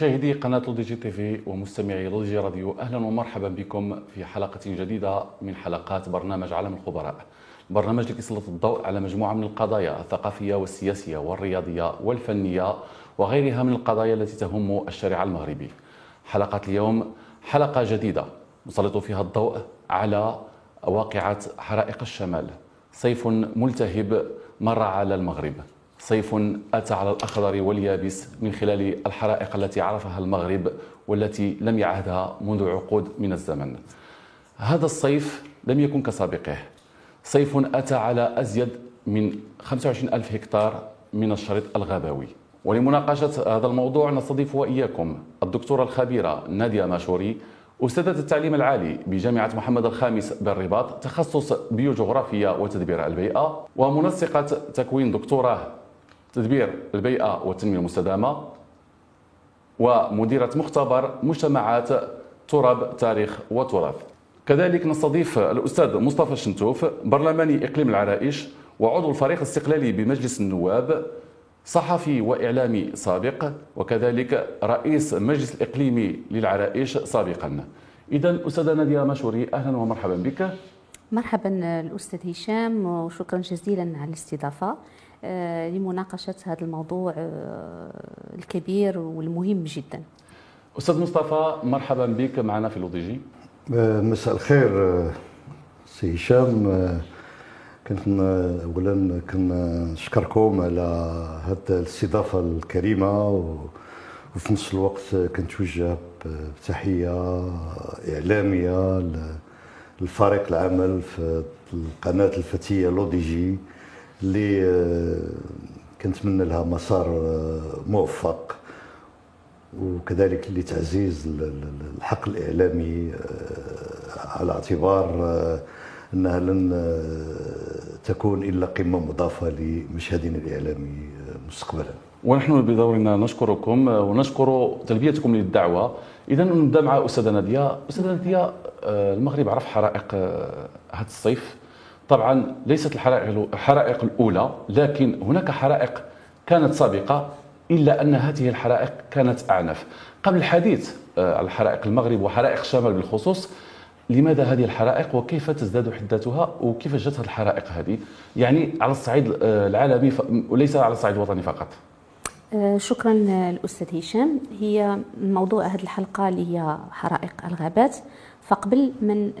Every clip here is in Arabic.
مشاهدي قناة LODJ TV ومستمعي LODJ Radio أهلا ومرحبا بكم في حلقة جديدة من حلقات برنامج عالم الخبراء. برنامج اللي يسلط الضوء على مجموعة من القضايا الثقافية والسياسية والرياضية والفنية وغيرها من القضايا التي تهم الشارع المغربي. حلقة اليوم حلقة جديدة نسلط فيها الضوء على واقعة حرائق الشمال. صيف ملتهب مر على المغرب. صيف أتى على الأخضر واليابس من خلال الحرائق التي عرفها المغرب والتي لم يعهدها منذ عقود من الزمن. هذا الصيف لم يكن كسابقه. صيف أتى على أزيد من 25 ألف هكتار من الشريط الغابوي. ولمناقشة هذا الموضوع نستضيف وإياكم الدكتورة الخبيرة نادية ماشوري أستاذة التعليم العالي بجامعة محمد الخامس بالرباط تخصص بيوجغرافيا وتدبير البيئة ومنسقة تكوين دكتوراه تدبير البيئة والتنمية المستدامة ومديرة مختبر مجتمعات تراب تاريخ وتراث. كذلك نستضيف الأستاذ مصطفى شنتوف برلماني إقليم العرائش وعضو الفريق الاستقلالي بمجلس النواب صحفي وإعلامي سابق وكذلك رئيس المجلس الإقليمي للعرائش سابقا. إذا أستاذة نادية مشوري أهلا ومرحبا بك. مرحبا الأستاذ هشام وشكرا جزيلا على الاستضافة آه، لمناقشة هذا الموضوع آه، الكبير والمهم جدا. أستاذ مصطفى مرحبا بك معنا في لوديجي آه، مساء الخير سي هشام كنت اولا كنشكركم على هذه الاستضافة الكريمة وفي نفس الوقت كنتوجه بتحية إعلامية للفريق العمل في القناة الفتية لوديجي اللي كنتمنى لها مسار موفق وكذلك لتعزيز الحق الإعلامي على اعتبار أنها لن تكون إلا قمة مضافة لمشهدنا الإعلامي مستقبلا. ونحن بدورنا نشكركم ونشكر تلبيتكم للدعوة. اذا نبدأ مع أستاذة نادية، أستاذة نادية المغرب عرف حرائق هذا الصيف. طبعا ليست الحرائق الحرائق الأولى لكن هناك حرائق كانت سابقة إلا أن هذه الحرائق كانت أعنف. قبل الحديث على حرائق المغرب وحرائق الشمال بالخصوص لماذا هذه الحرائق وكيف تزداد حدتها وكيف جت الحرائق هذه؟ يعني على الصعيد العالمي وليس على الصعيد الوطني فقط. شكرا الأستاذ هشام. هي موضوع هذه الحلقة اللي هي حرائق الغابات. فقبل من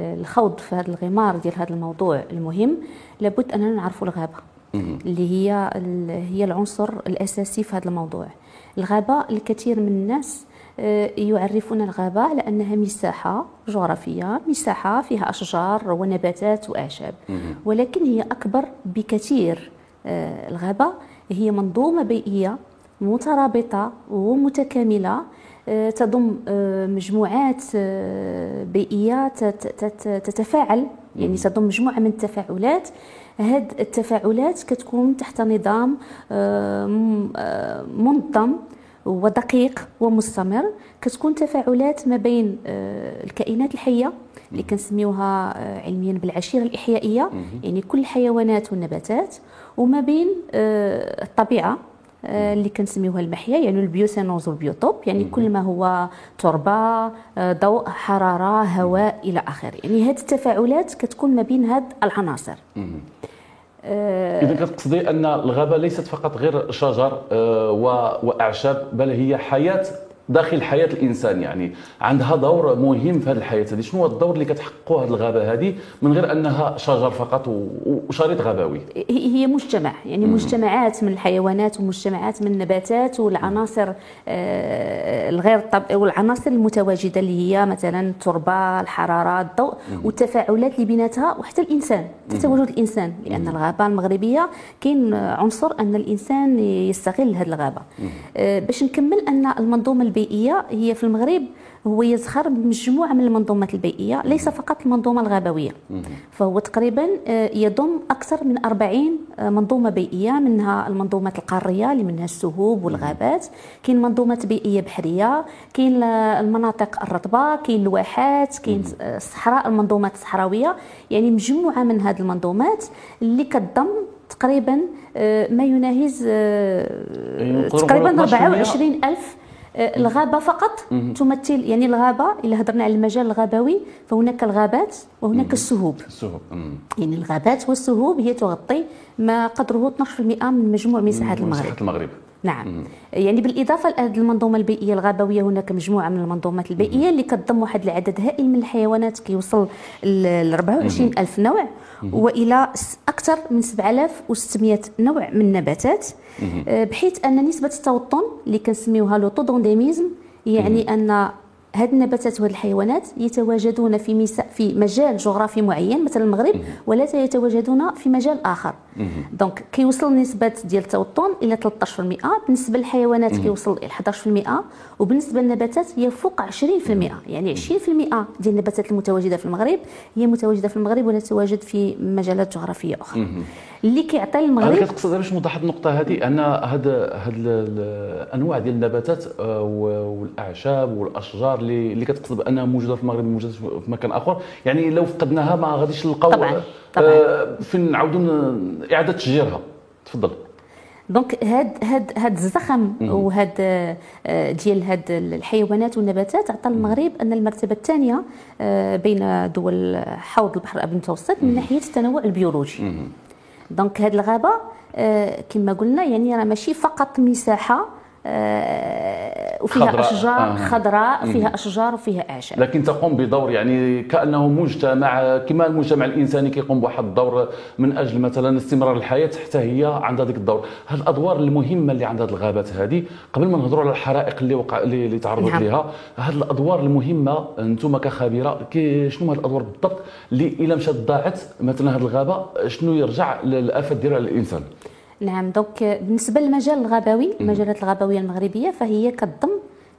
الخوض في هذا الغمار ديال هذا الموضوع المهم لابد أننا نعرفوا الغابة. اللي هي هي العنصر الأساسي في هذا الموضوع. الغابة الكثير من الناس يعرفون الغابة على أنها مساحة جغرافية مساحة فيها أشجار ونباتات وأعشاب. ولكن هي أكبر بكثير الغابة. هي منظومة بيئية مترابطة ومتكاملة. تضم مجموعات بيئية تتفاعل يعني تضم مجموعة من التفاعلات. هاد التفاعلات كتكون تحت نظام منظم ودقيق ومستمر. كتكون تفاعلات ما بين الكائنات الحية اللي كنسميوها علميا بالعشيرة الإحيائية يعني كل الحيوانات والنباتات وما بين الطبيعة اللي كنسميوها المحيا يعني ال biocénose وال biotope يعني كل ما هو تربة ضوء حرارة هواء إلى آخره. يعني هذه التفاعلات كتكون ما بين هاد العناصر. اذا كتقصدي أن الغابة ليست فقط غير شجر وأعشاب بل هي حياة داخل حياة الإنسان يعني. عندها دور مهم في هذه الحياة هذه. شنو هو الدور اللي كتحققه هذه الغابة هذه من غير أنها شجر فقط وشريط غابوي؟ هي مجتمع. يعني مجتمعات من الحيوانات ومجتمعات من النباتات والعناصر الغير طب والعناصر المتواجدة اللي هي مثلا التربة الحرارة الضوء والتفاعلات اللي بيناتها وحتى الإنسان تواجد الإنسان. لأن الغابة المغربية كاين عنصر أن الإنسان يستغل هذه الغابة. باش نكمل أن المنظومة البيئية هي في المغرب هو يزخر بمجموعة من المنظومات البيئية ليس فقط المنظومة الغابوية. فهو تقريبا يضم أكثر من 40 منظومة بيئية منها المنظومات القارية اللي منها السهوب والغابات كاين منظومات بيئية بحرية كاين المناطق الرطبة كاين الواحات كاين الصحراء المنظومات الصحراوية يعني مجموعة من هذه المنظومات اللي كتضم تقريبا ما يناهز تقريبا 24 ألف آه، الغابة فقط تمثل يعني الغابة إذا هضرنا على المجال الغابوي فهناك الغابات وهناك السهوب. السهوب يعني الغابات والسهوب هي تغطي ما قدره 12% من مجموع مساحة المغرب. مساحة المغرب. نعم. مم. يعني بالإضافة لهذه المنظومة البيئية الغابوية هناك مجموعة من المنظومات البيئية اللي كتضم واحد العدد هائل من الحيوانات كيوصل ل 24 ألف نوع. وإلى أكثر من 7600 نوع من النباتات آه، بحيث أن نسبة التوطن اللي كنسميوها لو يعني أن هاد النباتات وهاد الحيوانات يتواجدون في مسا في مجال جغرافي معين مثلا المغرب ولا يتواجدون في مجال آخر. دونك كيوصل نسبة ديال التوطن إلى 13% بالنسبة للحيوانات كيوصل إلى 11% وبالنسبة للنباتات هي فوق 20% يعني 20% ديال النباتات المتواجدة في المغرب هي متواجدة في المغرب ولا تتواجد في مجالات جغرافية أخرى. اللي كيعطي المغرب. أنا كتقصد باش نوضح النقطة هذه أن هاد هاد الأنواع ديال النباتات آه، والأعشاب والأشجار اللي اللي كتقصد بأنها موجودة في المغرب موجودة في مكان آخر. يعني لو فقدناها ما غاديش نلقاو طبعا طبعا. آه، فين نعاودوا إعادة تشجيرها. تفضل. دونك هاد هاد هاد الزخم وهاد آه، ديال هاد الحيوانات والنباتات عطى المغرب أن المرتبه الثانية بين دول حوض البحر الابيض المتوسط من ناحية التنوع البيولوجي. donc هاد الغابه آه، كما قلنا يعني راه ماشي فقط مساحه آه، وفيها خضراء. أشجار آه. خضراء فيها أشجار وفيها اعشاب لكن تقوم بدور يعني كأنه مجتمع كما المجتمع الإنساني كيقوم بواحد الدور من أجل مثلا استمرار الحياة حتى هي عندها ذيك الدور هاد الأدوار المهمة اللي عندها الغابات هذه قبل ما نهضروا على الحرائق اللي وقع اللي تعرضت نعم. لها هاد الأدوار المهمة أنتم كخبيرة شنو هاد الأدوار بالضبط اللي إلا مشات ضاعت مثلا هاد الغابة شنو يرجع الافات ديالها على الانسان نعم donc بالنسبة للمجال الغابوي المجالات الغابوية المغربية فهي كتضم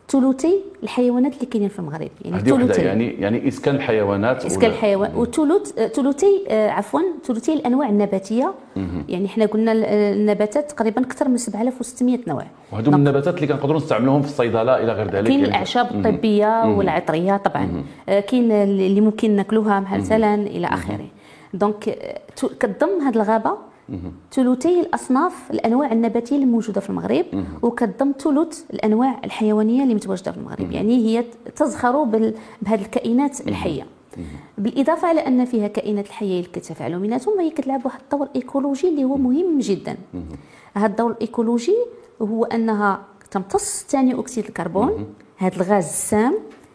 ثلثي الحيوانات اللي كاينين في المغرب. يعني ثلثي يعني يعني إسكان الحيوانات إسكان الحيوان وثلث ثلثي آه، عفوا ثلثي الأنواع النباتية. يعني حنا قلنا النباتات تقريبا أكثر من 7600 نوع. وهذو من النباتات اللي كنقدروا نستعملوهم في الصيدلة إلى غير ذلك كاين يعني الأعشاب الطبية والعطرية طبعا. آه، كاين اللي ممكن ناكلوها مثلا إلى آخره. donc آه، كتضم هذه الغابة. ثلثي الأصناف الأنواع النباتية الموجوده في المغرب وكتضم ثلث الأنواع الحيوانية اللي متواجدة في المغرب. يعني هي تزخر بهذه الكائنات الحية. بالإضافة إلى أن فيها كائنات الحية اللي كتفاعلوا بيناتهم هي كتلعب واحد الدور ايكولوجي اللي هو مهم. جدا. هذا الدور الإيكولوجي هو أنها تمتص ثاني أكسيد الكربون هذا الغاز السام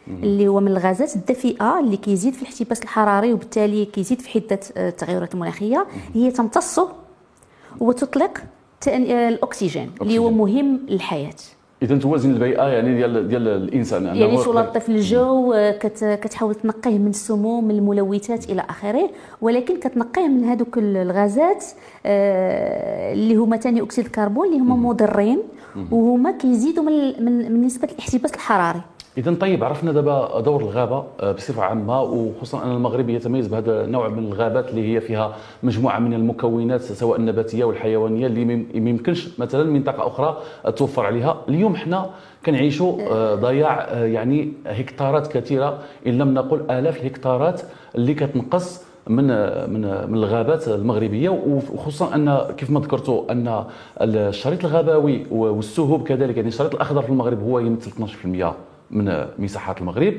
اللي هو من الغازات الدفيئة اللي كيزيد في الاحتباس الحراري وبالتالي كيزيد في حدة التغيرات المناخية. هي تمتصه وتطلق الأكسجين اللي هو مهم للحياة. إذا توازن البيئة يعني ديال ديال الإنسان يعني تلطف الجو كت كتحاول تنقيه من السموم من الملوثات إلى آخره ولكن كتنقيه من هذوك الغازات آه، اللي هما ثاني أكسيد الكربون اللي هما مضرين وهما كيزيدوا من من نسبة الاحتباس الحراري. اذا طيب عرفنا دابا دور الغابة آه، بصفة عامة وخصوصا أن المغرب يتميز بهذا النوع من الغابات اللي هي فيها مجموعة من المكونات سواء النباتية والحيوانية اللي ما يمكنش مثلا منطقة أخرى توفر عليها. اليوم حنا كنعيشوا آه، ضياع آه، يعني هكتارات كثيرة إن لم نقل آلاف الهكتارات اللي كتنقص من من من الغابات المغربية. وخصوصا أن كيف ما ذكرتوا أن الشريط الغابوي والسهوب كذلك يعني الشريط الأخضر في المغرب هو يمثل 12% من مساحات المغرب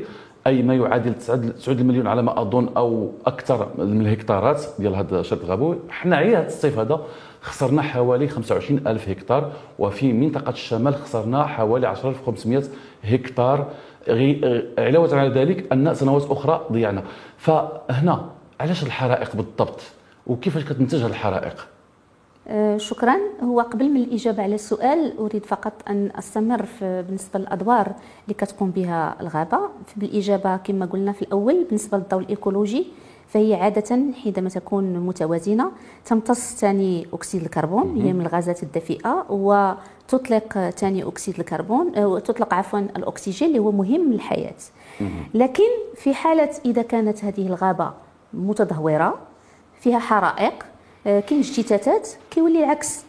أي ما يعادل 9 مليون على ما أظن أو أكثر من الهكتارات ديال هذا الشريط الغابوي حنا عيا هذا الصيف هذا خسرنا حوالي 25 ألف هكتار وفي منطقة الشمال خسرنا حوالي 10500 هكتار. علاوة على ذلك أن سنوات أخرى ضيعنا. فهنا علاش الحرائق بالضبط؟ وكيفاش كتنتج الحرائق؟ شكرا. هو قبل من الإجابة على السؤال أريد فقط أن أستمر في بالنسبة للأدوار اللي كتقوم بها الغابة. بالإجابة كما قلنا في الأول بالنسبة للدور الإيكولوجي فهي عادة حينما تكون متوازنة تمتص ثاني أكسيد الكربون هي من الغازات الدفيئة وتطلق ثاني أكسيد الكربون آه، تطلق عفوا الأكسجين اللي هو مهم للحياة. لكن في حالة إذا كانت هذه الغابة متدهورة فيها حرائق آه، كاين اجتثاثات كيولي العكس.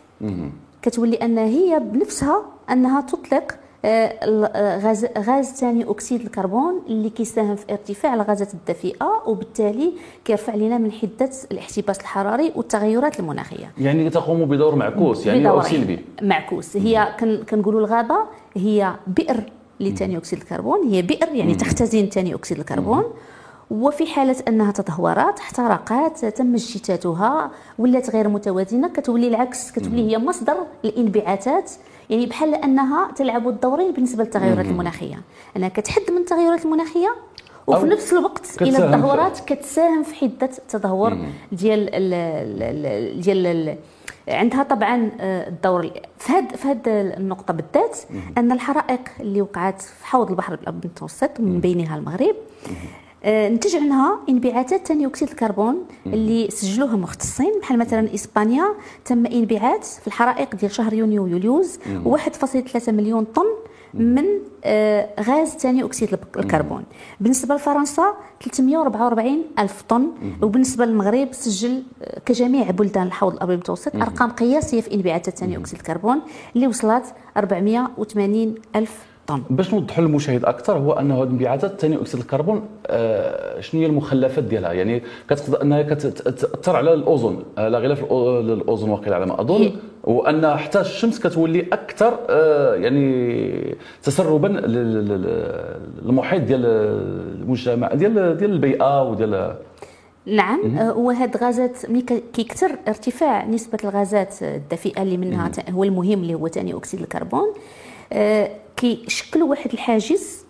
كتولي أن هي بنفسها أنها تطلق آه، آه، غاز غاز ثاني أكسيد الكربون اللي كيساهم في ارتفاع الغازات الدفيئة وبالتالي كيرفع لنا من حدة الاحتباس الحراري والتغيرات المناخية. يعني تقوم بدور معكوس يعني أو سلبي معكوس. هي كنقولوا الغابة هي بئر لثاني أكسيد الكربون. هي بئر يعني تختزن ثاني أكسيد الكربون. وفي حالة أنها تدهورات احترقت تم اجتثاثها ولات غير متوازنة كتولي العكس كتولي هي مصدر الانبعاثات يعني بحال أنها تلعب الدورين بالنسبة للتغيرات المناخية. أنها كتحد من التغيرات المناخية وفي نفس الوقت إلى التدهورات كتساهم في حدة التدهور ديال ال ديال ال عندها طبعا آه، الدور في هذه في هذه النقطة بالذات أن الحرائق اللي وقعت في حوض البحر الأبيض المتوسط ومن بينها المغرب نتج عنها إنبعاثات ثاني أكسيد الكربون اللي سجلوها مختصين بحال مثلا إسبانيا تم إنبعاث في الحرائق ديال شهر يونيو ويوليوز 1.3 مليون طن من آه، غاز ثاني أكسيد الكربون. بالنسبة لفرنسا 344 ألف طن. وبالنسبة للمغرب سجل آه، كجميع بلدان الحوض الأبيض المتوسط أرقام قياسية في إنبعاثات ثاني أكسيد الكربون اللي وصلت 480 ألف طن باش نوضحوا للمشاهد أكثر هو أنه هذه انبعاثات ثاني أكسيد الكربون آه شنو هي المخلفات ديالها؟ يعني كتقدر أنها كتأثر على الأوزون على غلاف الأوزون واقيلا على ما أظن وأن حتى الشمس كتولي أكثر آه يعني تسربا للمحيط ديال المجتمع ديال ديال البيئة وديال نعم آه، وهاد غازات ملي كيكثر ارتفاع نسبة الغازات الدفيئة اللي منها هو المهم اللي هو ثاني أكسيد الكربون كيشكلوا واحد الحاجز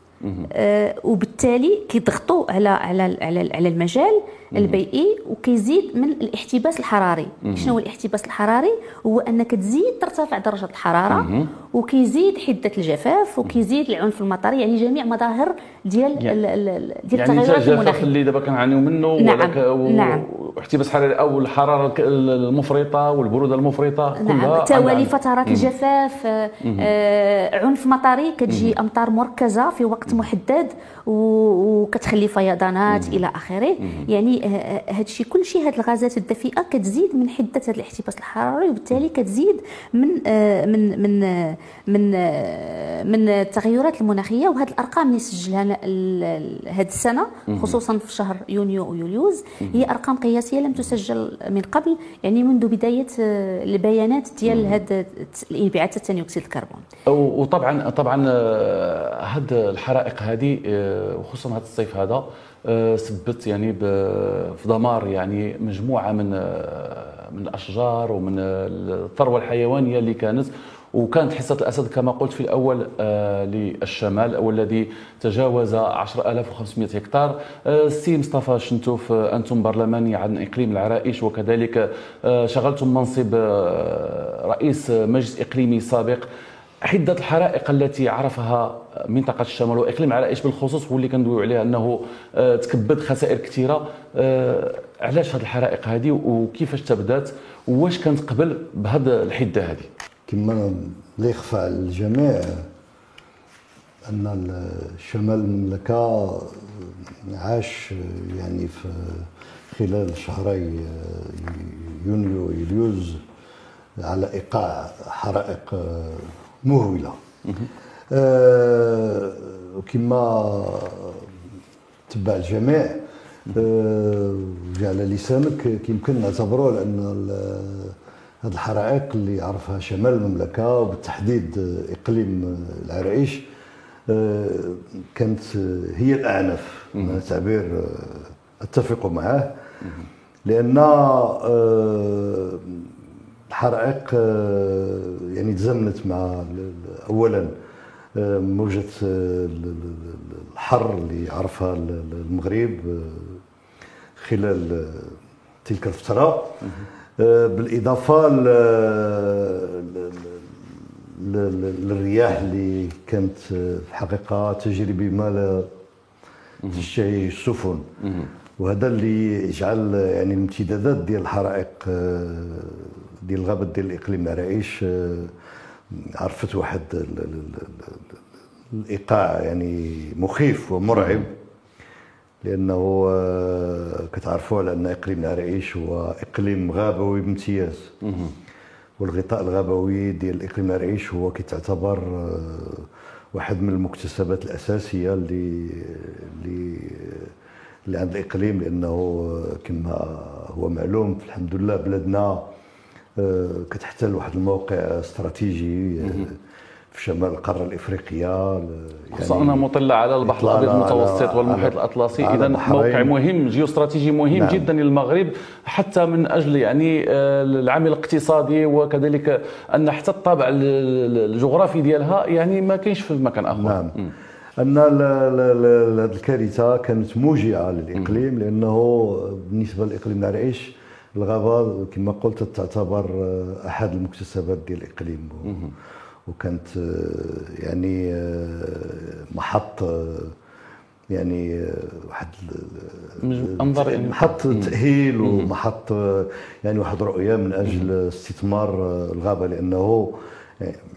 آه وبالتالي كيضغطوا على على على على المجال البيئي وكيزيد من الاحتباس الحراري. شنو هو الاحتباس الحراري؟ هو أنك تزيد ترتفع درجة الحرارة وكيزيد حدة الجفاف وكيزيد العنف المطري يعني جميع مظاهر ديال يعني ديال يعني التغيرات المناخية. اللي دابا كنعانيو منه نعم. نعم. واحتباس حراري أو الحرارة المفرطة والبرودة المفرطة نعم. كلها توالي فترات الجفاف آه عنف مطري كتجي أمطار مركزة في وقت محدد وكتخلي فيضانات إلى آخره. يعني هذا الشيء كل شيء هذه الغازات الدفيئة كتزيد من حده هذا الاحتباس الحراري وبالتالي كتزيد من آه، من من آه، من آه، من التغيرات المناخية. وهذه الأرقام اللي سجلها هذه السنة خصوصا في شهر يونيو ويوليوز هي أرقام قياسية لم تسجل من قبل يعني منذ بداية البيانات ديال هذا الانبعاثات ثاني أكسيد الكربون. وطبعا طبعا هذه الحرائق هذه وخصوصا هذا الصيف هذا آه، سبت يعني في دمار يعني مجموعة من آه، من الأشجار ومن الثروة الحيوانية اللي كانت. وكانت حصة الأسد كما قلت في الأول آه للشمال والذي تجاوز 10500 هكتار. آه سي مصطفى شنتوف آه أنتم برلماني عن إقليم العرائش وكذلك آه شغلتم منصب آه رئيس مجلس إقليمي سابق. حده الحرائق التي عرفها منطقة الشمال وإقليم عرائش بالخصوص هو اللي كندويو عليها إنه آه، تكبد خسائر كثيرة. آه، علاش هذه الحرائق هذه وكيفاش تبدات؟ واش كانت قبل بهذه الحدة هذه كما لا يخفى على الجميع أن شمال المملكه عاش يعني في خلال شهري يونيو يوليوز على إيقاع حرائق مهولة. آه وكما تبع الجميع آه على لسانك يمكن نعتبروه لأن هذه الحرائق اللي عرفها شمال المملكة وبالتحديد إقليم العرائش آه كانت هي الأعنف. تعبير أتفق معه لأن الحرائق آه، يعني تزامنت مع اولا آه، موجة آه، الحر اللي عرفها المغرب خلال تلك الفترة. بالإضافة للرياح اللي كانت في الحقيقة تجري بما لا تشتهي السفن. وهذا اللي يجعل يعني الامتدادات ديال الحرائق ديال الغابة ديال الإقليم العرائش آه، عرفت واحد الإيقاع يعني مخيف ومرعب لأنه آه، كتعرفوا على أن إقليم العرائش هو إقليم غابوي بامتياز. والغطاء الغابوي ديال اقليم العرائش هو كيتعتبر آه، واحد من المكتسبات الأساسية اللي اللي اللي عند الإقليم لأنه كما هو معلوم الحمد لله بلادنا كتحتل واحد الموقع استراتيجي آه، في شمال القارة الإفريقية خصوصا أنها مطلة على البحر الأبيض المتوسط والمحيط الأطلسي. اذا موقع مهم جيوستراتيجي مهم نعم. جدا للمغرب حتى من أجل يعني آه، العامل الاقتصادي وكذلك أن حتى الطابع الجغرافي ديالها يعني ما كاينش في مكان أخر. نعم. م. أن هذه الكارثة كانت موجعة للإقليم لأنه بالنسبة لاقليم العريش الغابة كما قلت تعتبر آه، أحد المكتسبات ديال الاقليم وكانت آه، يعني آه، محط يعني واحد انظر يعني. محط تأهيل ومحط يعني واحد رؤية من أجل استثمار الغابة. لأنه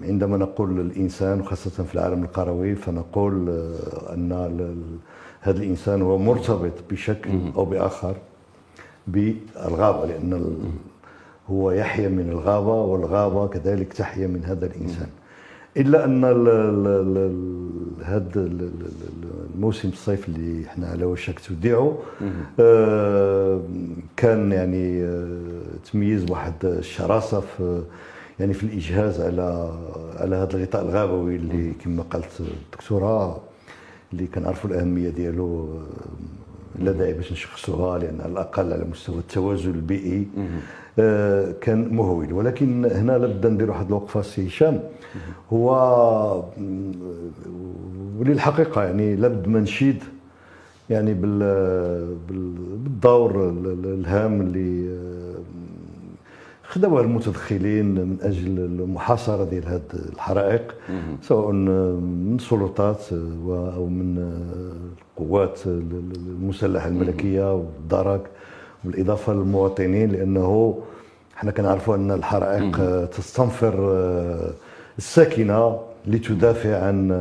عندما نقول الانسان وخاصة في العالم القروي فنقول أن هذا الإنسان هو مرتبط بشكل أو بآخر بالغابة لأن هو يحيا من الغابة والغابة كذلك تحيا من هذا الإنسان. إلا أن هذا الموسم الصيف اللي إحنا على وشك توديعه آه كان يعني آه تميز بواحد الشراسة في يعني في الإجهاز على على هذا الغطاء الغابوي اللي كما قالت الدكتورة اللي كنعرفوا الأهمية ديالو لا داعي باش نشخصوها لأن على الأقل على مستوى التوازن البيئي آه كان مهول. ولكن هنا لابد ندير واحد الوقفة سي هشام. هو وللحقيقة يعني لابد ما نشيد يعني بالدور الهام اللي خدموا المتدخلين من أجل المحاصرة ديال هذه الحرائق سواء من السلطات أو من القوات المسلحة الملكية والدرك بالاضافه للمواطنين لأنه إحنا كنعرفوا أن الحرائق تستنفر الساكنة لتدافع عن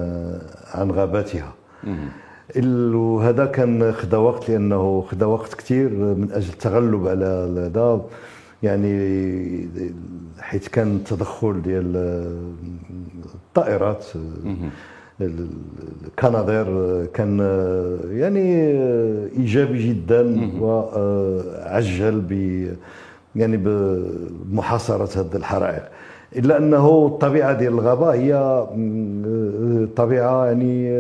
عن غاباتها. وهذا كان خدا وقت لأنه خدا وقت كثير من أجل التغلب على هذا. يعني حيث كان التدخل ديال الطائرات الكنادير كان يعني إيجابي جدا وعجل ب يعني بمحاصرة هذه الحرائق. إلا أنه الطبيعة ديال الغابة هي طبيعة يعني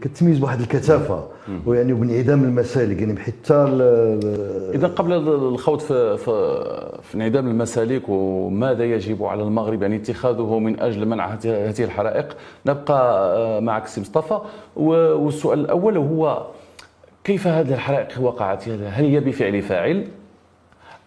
كتميز بواحد الكثافه ويعني وبانعدام المسالك يعني حتى إذا قبل الخوض في, في في انعدام المسالك وماذا يجب على المغرب يعني اتخاذه من أجل منع هذه الحرائق؟ نبقى آه، معك سي مصطفى. والسؤال الأول هو كيف هذه الحرائق وقعت؟ هل هي بفعل فاعل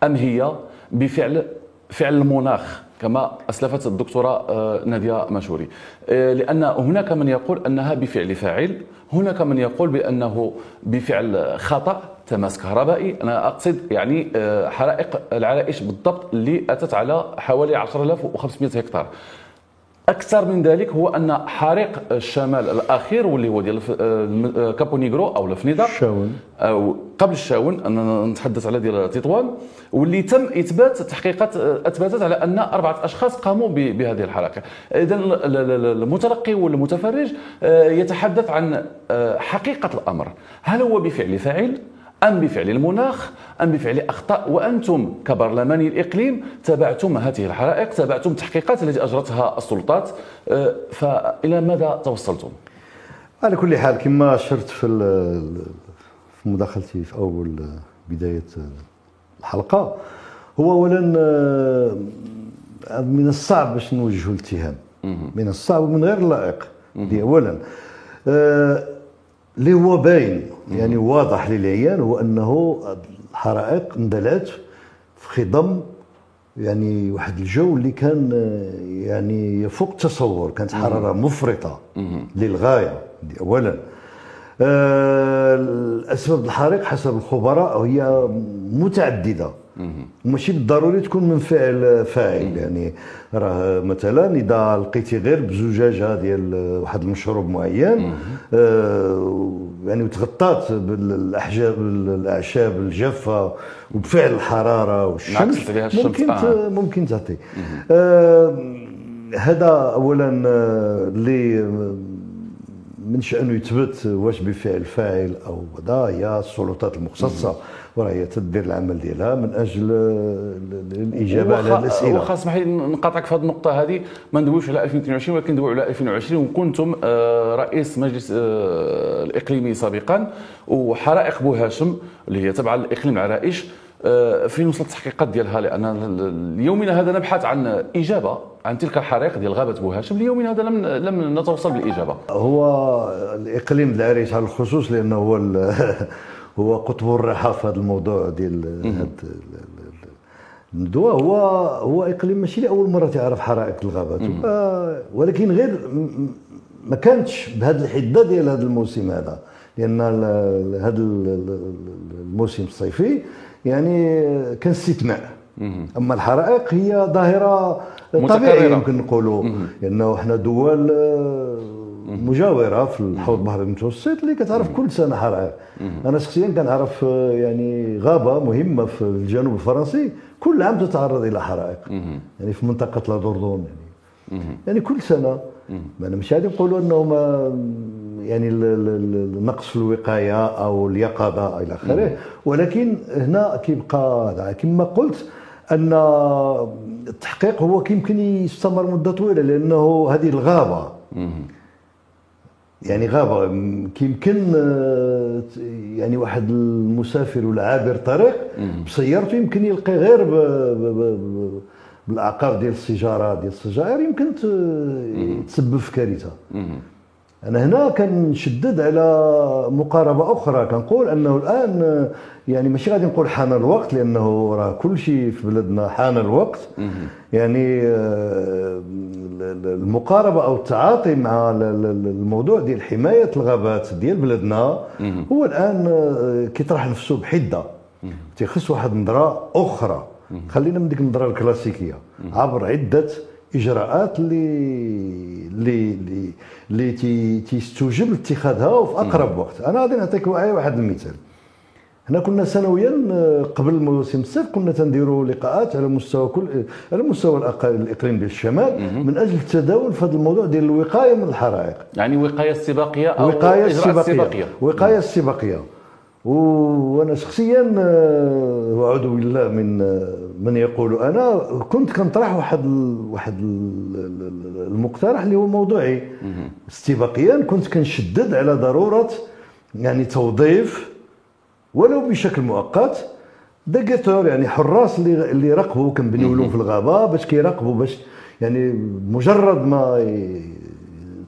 أم هي بفعل فعل المناخ؟ كما أسلفت الدكتورة آه، نادية مشوري. آه، لأن هناك من يقول أنها بفعل فاعل هناك من يقول بأنه بفعل خطأ تماس كهربائي. أنا أقصد يعني آه، حرائق العرائش بالضبط اللي أتت على حوالي 10500 هكتار. أكثر من ذلك هو أن حريق الشمال الأخير واللي هو ديال آه، كابو نيغرو أو الفنيده الشاون. أو قبل الشاون أنا نتحدث على ديال تطوان واللي تم إثبات تحقيقات آه، اثبتت على أن أربعة أشخاص قاموا بهذه الحرائق اذا المتلقي والمتفرج آه، يتحدث عن حقيقة الأمر. هل هو بفعل فاعل؟ أم بفعل المناخ أم بفعل أخطاء وأنتم كبرلماني الإقليم تابعتم هذه الحرائق تابعتم التحقيقات التي أجرتها السلطات. أه، فإلى ماذا توصلتم؟ على كل حال كما أشرت في في مداخلتي في أول بداية الحلقة هو أولا أه، من الصعب باش نوجهوا الاتهام. من الصعب ومن غير اللائق. أولا. أه، اللي هو باين. يعني واضح للعيان هو أنه الحرائق اندلعت في خضم يعني واحد الجو اللي كان يعني يفوق التصور كانت حرارة مفرطة للغاية اولا. آه، الأسباب الحريق حسب الخبراء هي متعددة. ماشي بالضروري تكون من فعل فاعل يعني راه مثلا إذا لقيتي غير بزجاجة ديال واحد المشروب معين آه يعني وتغطات بالأحجاب الاعشاب الجافه وبفعل الحرارة والشمس ممكن آه. ممكن تعطي. آه هذا اولا اللي من شأنه يثبت واش بفعل فاعل أو هذا هي السلطات المختصة وراه هي تدير العمل ديالها من أجل الإجابة على الأسئلة. وخا اسمح لي نقاطعك في هذه النقطة هذه. ما ندويش على 2022 ولكن ندوي على 2020 وكنتم آه، رئيس مجلس آه، الإقليمي سابقا وحرائق بو هاشم اللي هي تبع الإقليم العرائش. آه، فين وصلت التحقيقات ديالها لأن ليومنا هذا نبحث عن إجابة عن تلك الحرائق ديال غابة بوهاشم. ليومنا هذا لم لم نتوصل بالإجابة. هو الإقليم العريش على الخصوص لأنه هو هو قطب الرحى في هذا الموضوع ديال هذا هو هو إقليم ماشي لأول مرة تعرف حرائق الغابات ولكن غير ما كانتش بهذه الحدة ديال هذا الموسم هذا. لأن هذا الموسم الصيفي يعني كان استثناء. أما الحرائق هي ظاهرة طبيعية يمكن نقولوا. لأنه إحنا دول آه، مجاورة في الحوض البحري المتوسط اللي كتعرف كل سنة حرائق. أنا شخصيا كنعرف آه، يعني غابة مهمة في الجنوب الفرنسي كل عام تتعرض إلى حرائق. يعني في منطقة لا دوردون يعني. يعني كل سنة. ما أنا مش غادي نقولوا إنه ما يعني النقص في الوقاية أو اليقظة إلى آخره. ولكن هنا كيبقى كما قلت أن التحقيق هو كيمكن يستمر مدة طويلة لأنه هذه الغابة. يعني غابة كيمكن يعني واحد المسافر ولا عابر طريق بسيارته يمكن يلقي غير بالأعقاب ديال السيجارة ديال السجائر يمكن تسبب في كارثة. أنا هنا كنشدد على مقاربة أخرى كنقول أنه الآن يعني ماشي غادي نقول حان الوقت لأنه راه كل شيء في بلادنا حان الوقت. يعني آه، المقاربة أو التعاطي مع الموضوع ديال حماية الغابات ديال بلادنا هو الآن آه، كيطرح نفسه بحدة. تيخص واحد النظرة أخرى. خلينا من ديك النظرة الكلاسيكية. عبر عدة إجراءات اللي اللي اللي تيستوجب اتخاذها وفي أقرب وقت. أنا غادي نعطيك واحد المثال. حنا كنا سنويا قبل موسم الصيف كنا تنديروا لقاءات على مستوى كل على مستوى الإقليم ديال الشمال. من أجل التداول في هذا الموضوع ديال الوقاية من الحرائق. يعني وقاية استباقيه أو وقاية استباقيه وقاية استباقيه وأنا شخصيا آه، وأعوذ بالله من آه، من يقول أنا كنت كنطرح واحد واحد المقترح اللي هو موضوعي. استباقيا كنت كنشدد على ضرورة يعني توظيف ولو بشكل مؤقت. ديكتور يعني حراس اللي اللي يراقبوا كنبنيو لهم في الغابة باش كيراقبوا باش يعني مجرد ما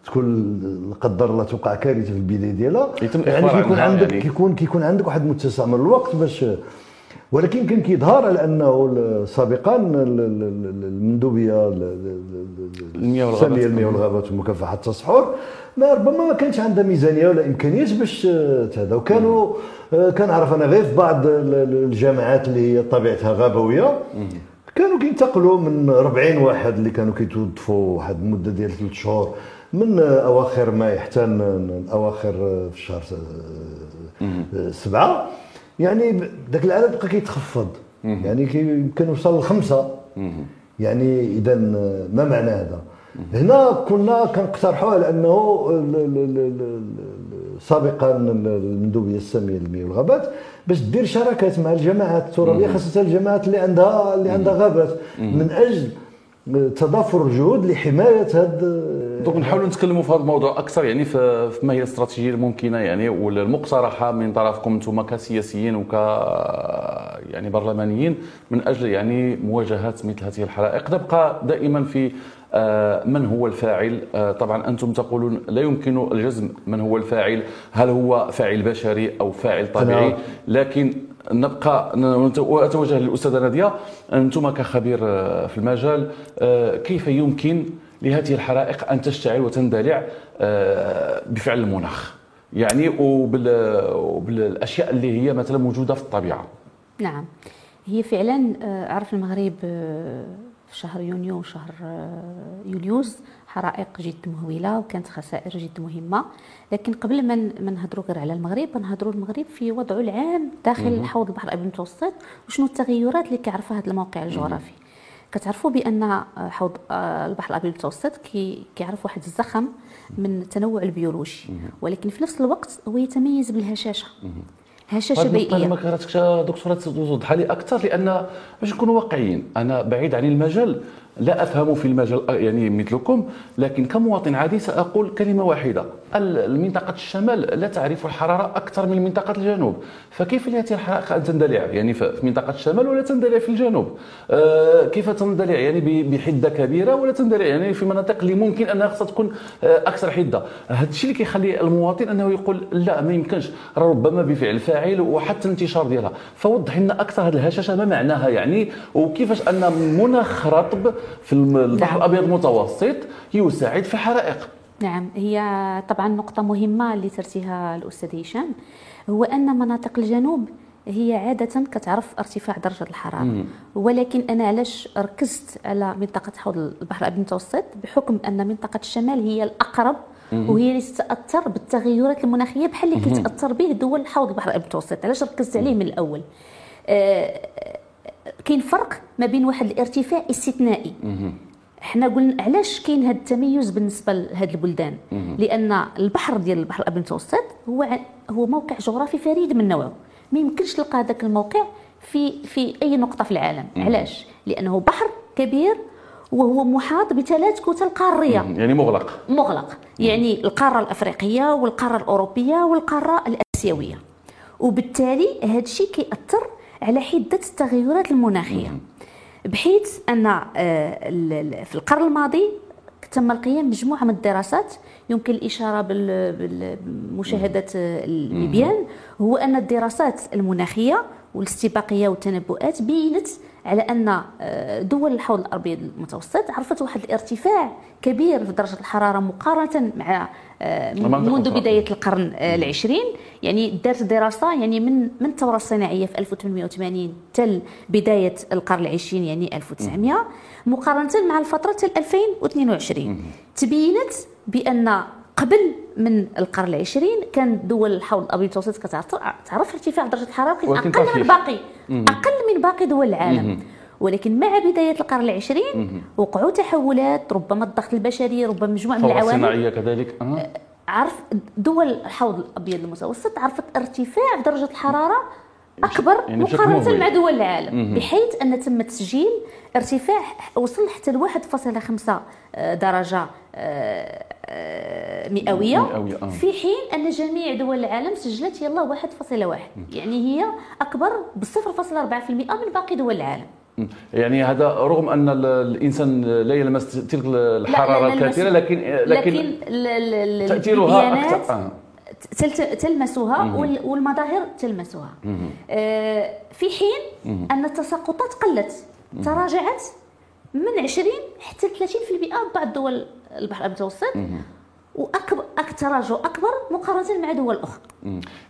تكون لا قدر الله توقع كارثة في البداية ديالها. يعني كيكون عندك يعني. كيكون كيكون عندك واحد المتسع من الوقت باش ولكن كان كيظهر على أنه سابقا المندوبية والغابات. المياه والغابات ومكافحه التصحر ما ربما ما كانش عندها ميزانية ولا امكانيات باش هذا وكانوا كنعرف أنا غير في بعض الجامعات اللي هي طبيعتها غابوية. كانوا كينتقلوا من 40 واحد اللي كانوا كيتوظفوا واحد المده ديال ثلاث شهور من أواخر ماي حتى أواخر في شهر سبعة. يعني ذاك العدد بقى كيتخفض. يعني يمكن يوصل لخمسة. يعني إذا ما معنى هذا؟ هنا كنا كنقترحوا على انه سابقا المندوبيه الساميه للمياه والغابات باش دير شراكات مع الجماعات الترابية خاصة الجماعات اللي عندها اللي عندها غابات. من أجل تضافر الجهود لحماية هذا دونك نحاولوا نتكلموا في هذا الموضوع أكثر يعني في ما هي الاستراتيجيه الممكنة يعني والمقترحه من طرفكم أنتم كسياسيين وك يعني برلمانيين من أجل يعني مواجهه مثل هذه الحرائق نبقى دائما في آه، من هو الفاعل؟ آه، طبعا أنتم تقولون لا يمكن الجزم من هو الفاعل هل هو فاعل بشري أو فاعل طبيعي؟ لكن نبقى واتوجه للأستاذة نادية أنتم كخبير آه، في المجال كيف يمكن لهذه الحرائق أن تشتعل وتندلع بفعل المناخ. يعني وبالأشياء اللي هي مثلا موجودة في الطبيعة. نعم. هي فعلا عرف المغرب في شهر يونيو وشهر يوليوز حرائق جد مهولة وكانت خسائر جد مهمة. لكن قبل ما ما نهضروا غير على المغرب نهضروا المغرب في وضعه العام داخل حوض البحر الأبيض المتوسط. وشنو التغيرات اللي كيعرفها هذا الموقع الجغرافي؟ كتعرفوا بأن حوض آه، البحر الأبيض المتوسط كي كيعرف واحد الزخم من التنوع البيولوجي ولكن في نفس الوقت هو يتميز بالهشاشة. هشاشة بيئية. ما كرهتكش دكتورة توضح لي أكثر لأن باش نكونوا واقعيين أنا بعيد عن المجال لا أفهم في المجال يعني مثلكم لكن كمواطن عادي سأقول كلمة واحدة. المنطقة الشمال لا تعرف الحرارة أكثر من منطقة الجنوب. فكيف لهذه الحراره أن تندلع؟ يعني في منطقة الشمال ولا تندلع في الجنوب؟ آه كيف تندلع؟ يعني بحدة كبيرة ولا تندلع؟ يعني في مناطق اللي ممكن أنها خصها تكون آه أكثر حدة. هذا الشيء اللي كيخلي المواطن أنه يقول لا ما يمكنش. ربما بفعل فاعل وحتى الانتشار ديالها. فوضح لنا أكثر هذه الهشاشة ما معناها يعني؟ وكيفاش أن مناخ رطب في البحر نعم. الأبيض المتوسط يساعد في الحرائق نعم هي طبعا نقطة مهمة اللي ترتيها الأستاذ هشام هو أن مناطق الجنوب هي عادة كتعرف ارتفاع درجة الحرارة مم. ولكن أنا علاش ركزت على منطقة حوض البحر الأبيض المتوسط بحكم أن منطقة الشمال هي الأقرب مم. وهي اللي تتأثر بالتغيرات المناخية بحال اللي كيتأثر به دول حوض البحر الأبيض المتوسط علاش ركزت عليه من الأول آه كاين فرق ما بين واحد الارتفاع استثنائي. حنا قلنا علاش كاين هذا التميز بالنسبة لهاد البلدان؟ لأن البحر ديال البحر الأبيض المتوسط هو هو موقع جغرافي فريد من نوعه. ما يمكنش تلقى هذاك الموقع في في أي نقطة في العالم. علاش؟ لأنه بحر كبير وهو محاط بثلاث كتل قارية. يعني مغلق. مغلق. يعني القارة الأفريقية والقارة الأوروبية والقارة الأسيوية. وبالتالي هذا الشيء كيأثر على حدة التغيرات المناخية. بحيث أن آه، في القرن الماضي تم القيام بمجموعة من الدراسات يمكن الإشارة بمشاهدة الليبيان هو أن الدراسات المناخية والاستباقية والتنبؤات بينت على أن آه، دول الحوض الابيض المتوسط عرفت واحد الارتفاع كبير في درجة الحرارة مقارنة مع آه، منذ بداية القرن آه، العشرين. يعني دارت دراسة يعني من من الثورة الصناعية في 1880 تل بداية القرن العشرين يعني 1900 مقارنة مع الفترة 2022 تبينت بأن قبل من القرن العشرين كان دول الحوض الابيض المتوسط كتعرف ارتفاع درجة الحرارة أقل من باقي أقل من باقي دول العالم. ولكن مع بداية القرن العشرين وقعوا تحولات ربما الضغط البشري ربما مجموعة من العوامل. الصناعية كذلك. أه. عرف دول الحوض الأبيض المتوسط عرفت ارتفاع درجة الحرارة أكبر يعني مقارنة مع دول العالم بحيث أن تم تسجيل ارتفاع وصل حتى ل 1.5 درجة آه، آه، مئوية, مئوية. آه. في حين أن جميع دول العالم سجلت يلا 1.1 يعني هي أكبر ب 0.4% من باقي دول العالم يعني هذا رغم أن الإنسان لا يلمس تلك الحرارة الكثيرة لكن لكن, لكن تأثيرها أكثر آه. تلمسها والمظاهر تلمسها آه في حين أن التساقطات قلت تراجعت من 20 حتى 30% بعض دول البحر المتوسط. واكبر تراجع أكبر مقارنة مع دول أخرى.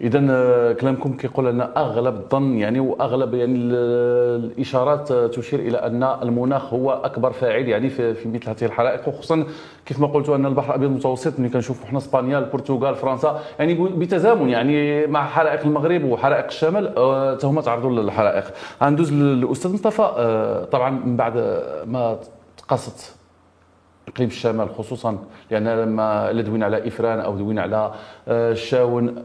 اذا آه، كلامكم كيقول أن أغلب الظن يعني وأغلب يعني الإشارات تشير إلى أن المناخ هو أكبر فاعل يعني في, مثل هذه الحرائق وخصوصا كيف ما قلت أن البحر الأبيض المتوسط ملي كنشوفوا حنا إسبانيا البرتغال فرنسا يعني بتزامن يعني مع حرائق المغرب وحرائق الشمال آه، هما تعرضوا للحرائق. غندوز للاستاذ مصطفى آه، طبعا من بعد ما تقاست اقليم الشمال خصوصا لأن لما دوينا على إفران أو دوينا على آه، الشاون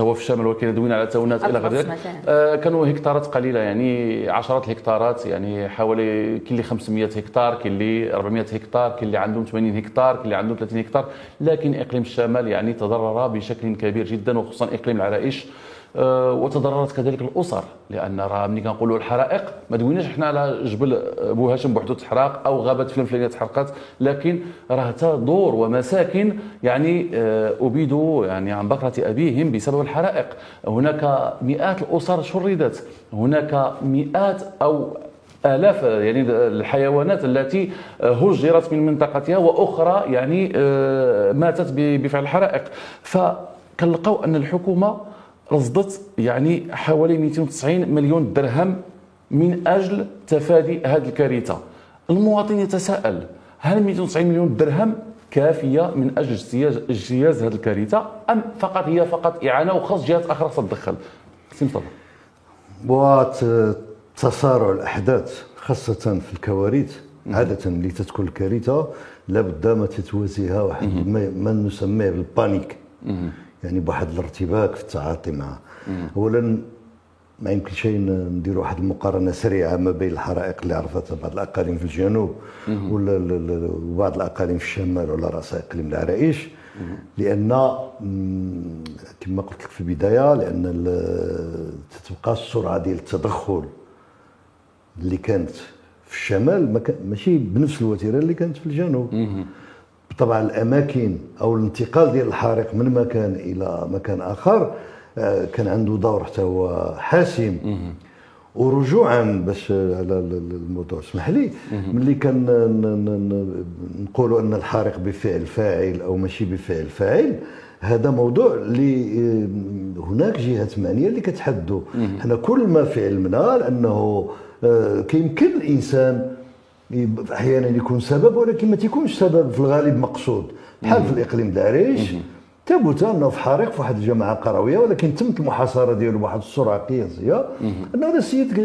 هو في الشمال ولكن دوينا على تاونات إلى غير ذلك. آه، كانوا هكتارات قليلة يعني عشرات الهكتارات يعني حوالي كاين اللي 500 هكتار كاين اللي 400 هكتار كاين اللي عندهم 80 هكتار كاين اللي عندهم 30 هكتار. لكن إقليم الشمال يعني تضرر بشكل كبير جدا وخصوصا إقليم العرائش. آه، وتضررت كذلك الأسر لأن راه ملي كنقولوا الحرائق ما دويناش حنا على جبل بو هاشم بوحدو تحرق أو غابة فلان فلانية تحرقت لكن راه دور ومساكن يعني آه، ابيدوا يعني عن بكرة أبيهم بسبب الحرائق. هناك مئات الأسر شردت هناك مئات أو آلاف يعني الحيوانات التي هجرت من منطقتها وأخرى يعني آه، ماتت بفعل الحرائق. فكنلقاو أن الحكومة رصدت يعني حوالي 290 مليون درهم من أجل تفادي هذه الكارثة. المواطن يتساءل هل 290 مليون درهم كافية من أجل اجتياز هذه الكارثة أم فقط هي فقط إعانة وخاص جهات أخرى تتدخل سي مصطفى. تسارع الأحداث خاصة في الكوارث عادة ملي تتكون الكارثة لابد ما تتوازيها واحد ما نسميه بالبانيك. يعني بواحد الارتباك في التعاطي معها اولا ما يمكن شيء ندير واحد المقارنة سريعة ما بين الحرائق اللي عرفتها بعض الأقاليم في الجنوب ولا وبعض الأقاليم في الشمال ولا راس اقليم العرائش لأن كما قلت لك في البداية لأن تتبقى السرعة ديال التدخل اللي كانت في الشمال ما ماشي بنفس الوتيرة اللي كانت في الجنوب. طبعا الأماكن أو الانتقال ديال الحريق من مكان إلى مكان آخر آه، كان عنده دور حتى هو حاسم. ورجوعا باش على الموضوع اسمح لي. ملي كان نقولوا أن الحارق بفعل فاعل أو ماشي بفعل فاعل هذا موضوع اللي آه، هناك جهات معنيه اللي كتحدوا حنا كل ما في علمنا لأنه آه، كيمكن الإنسان أحيانا يكون سبب ولكن ما تيكونش سبب في الغالب مقصود. بحال في الإقليم العريش ثبت أنه في حريق في واحد الجماعة قروية ولكن تمت المحاصرة ديالو بواحد السرعه قياسية. أنه هذا السيد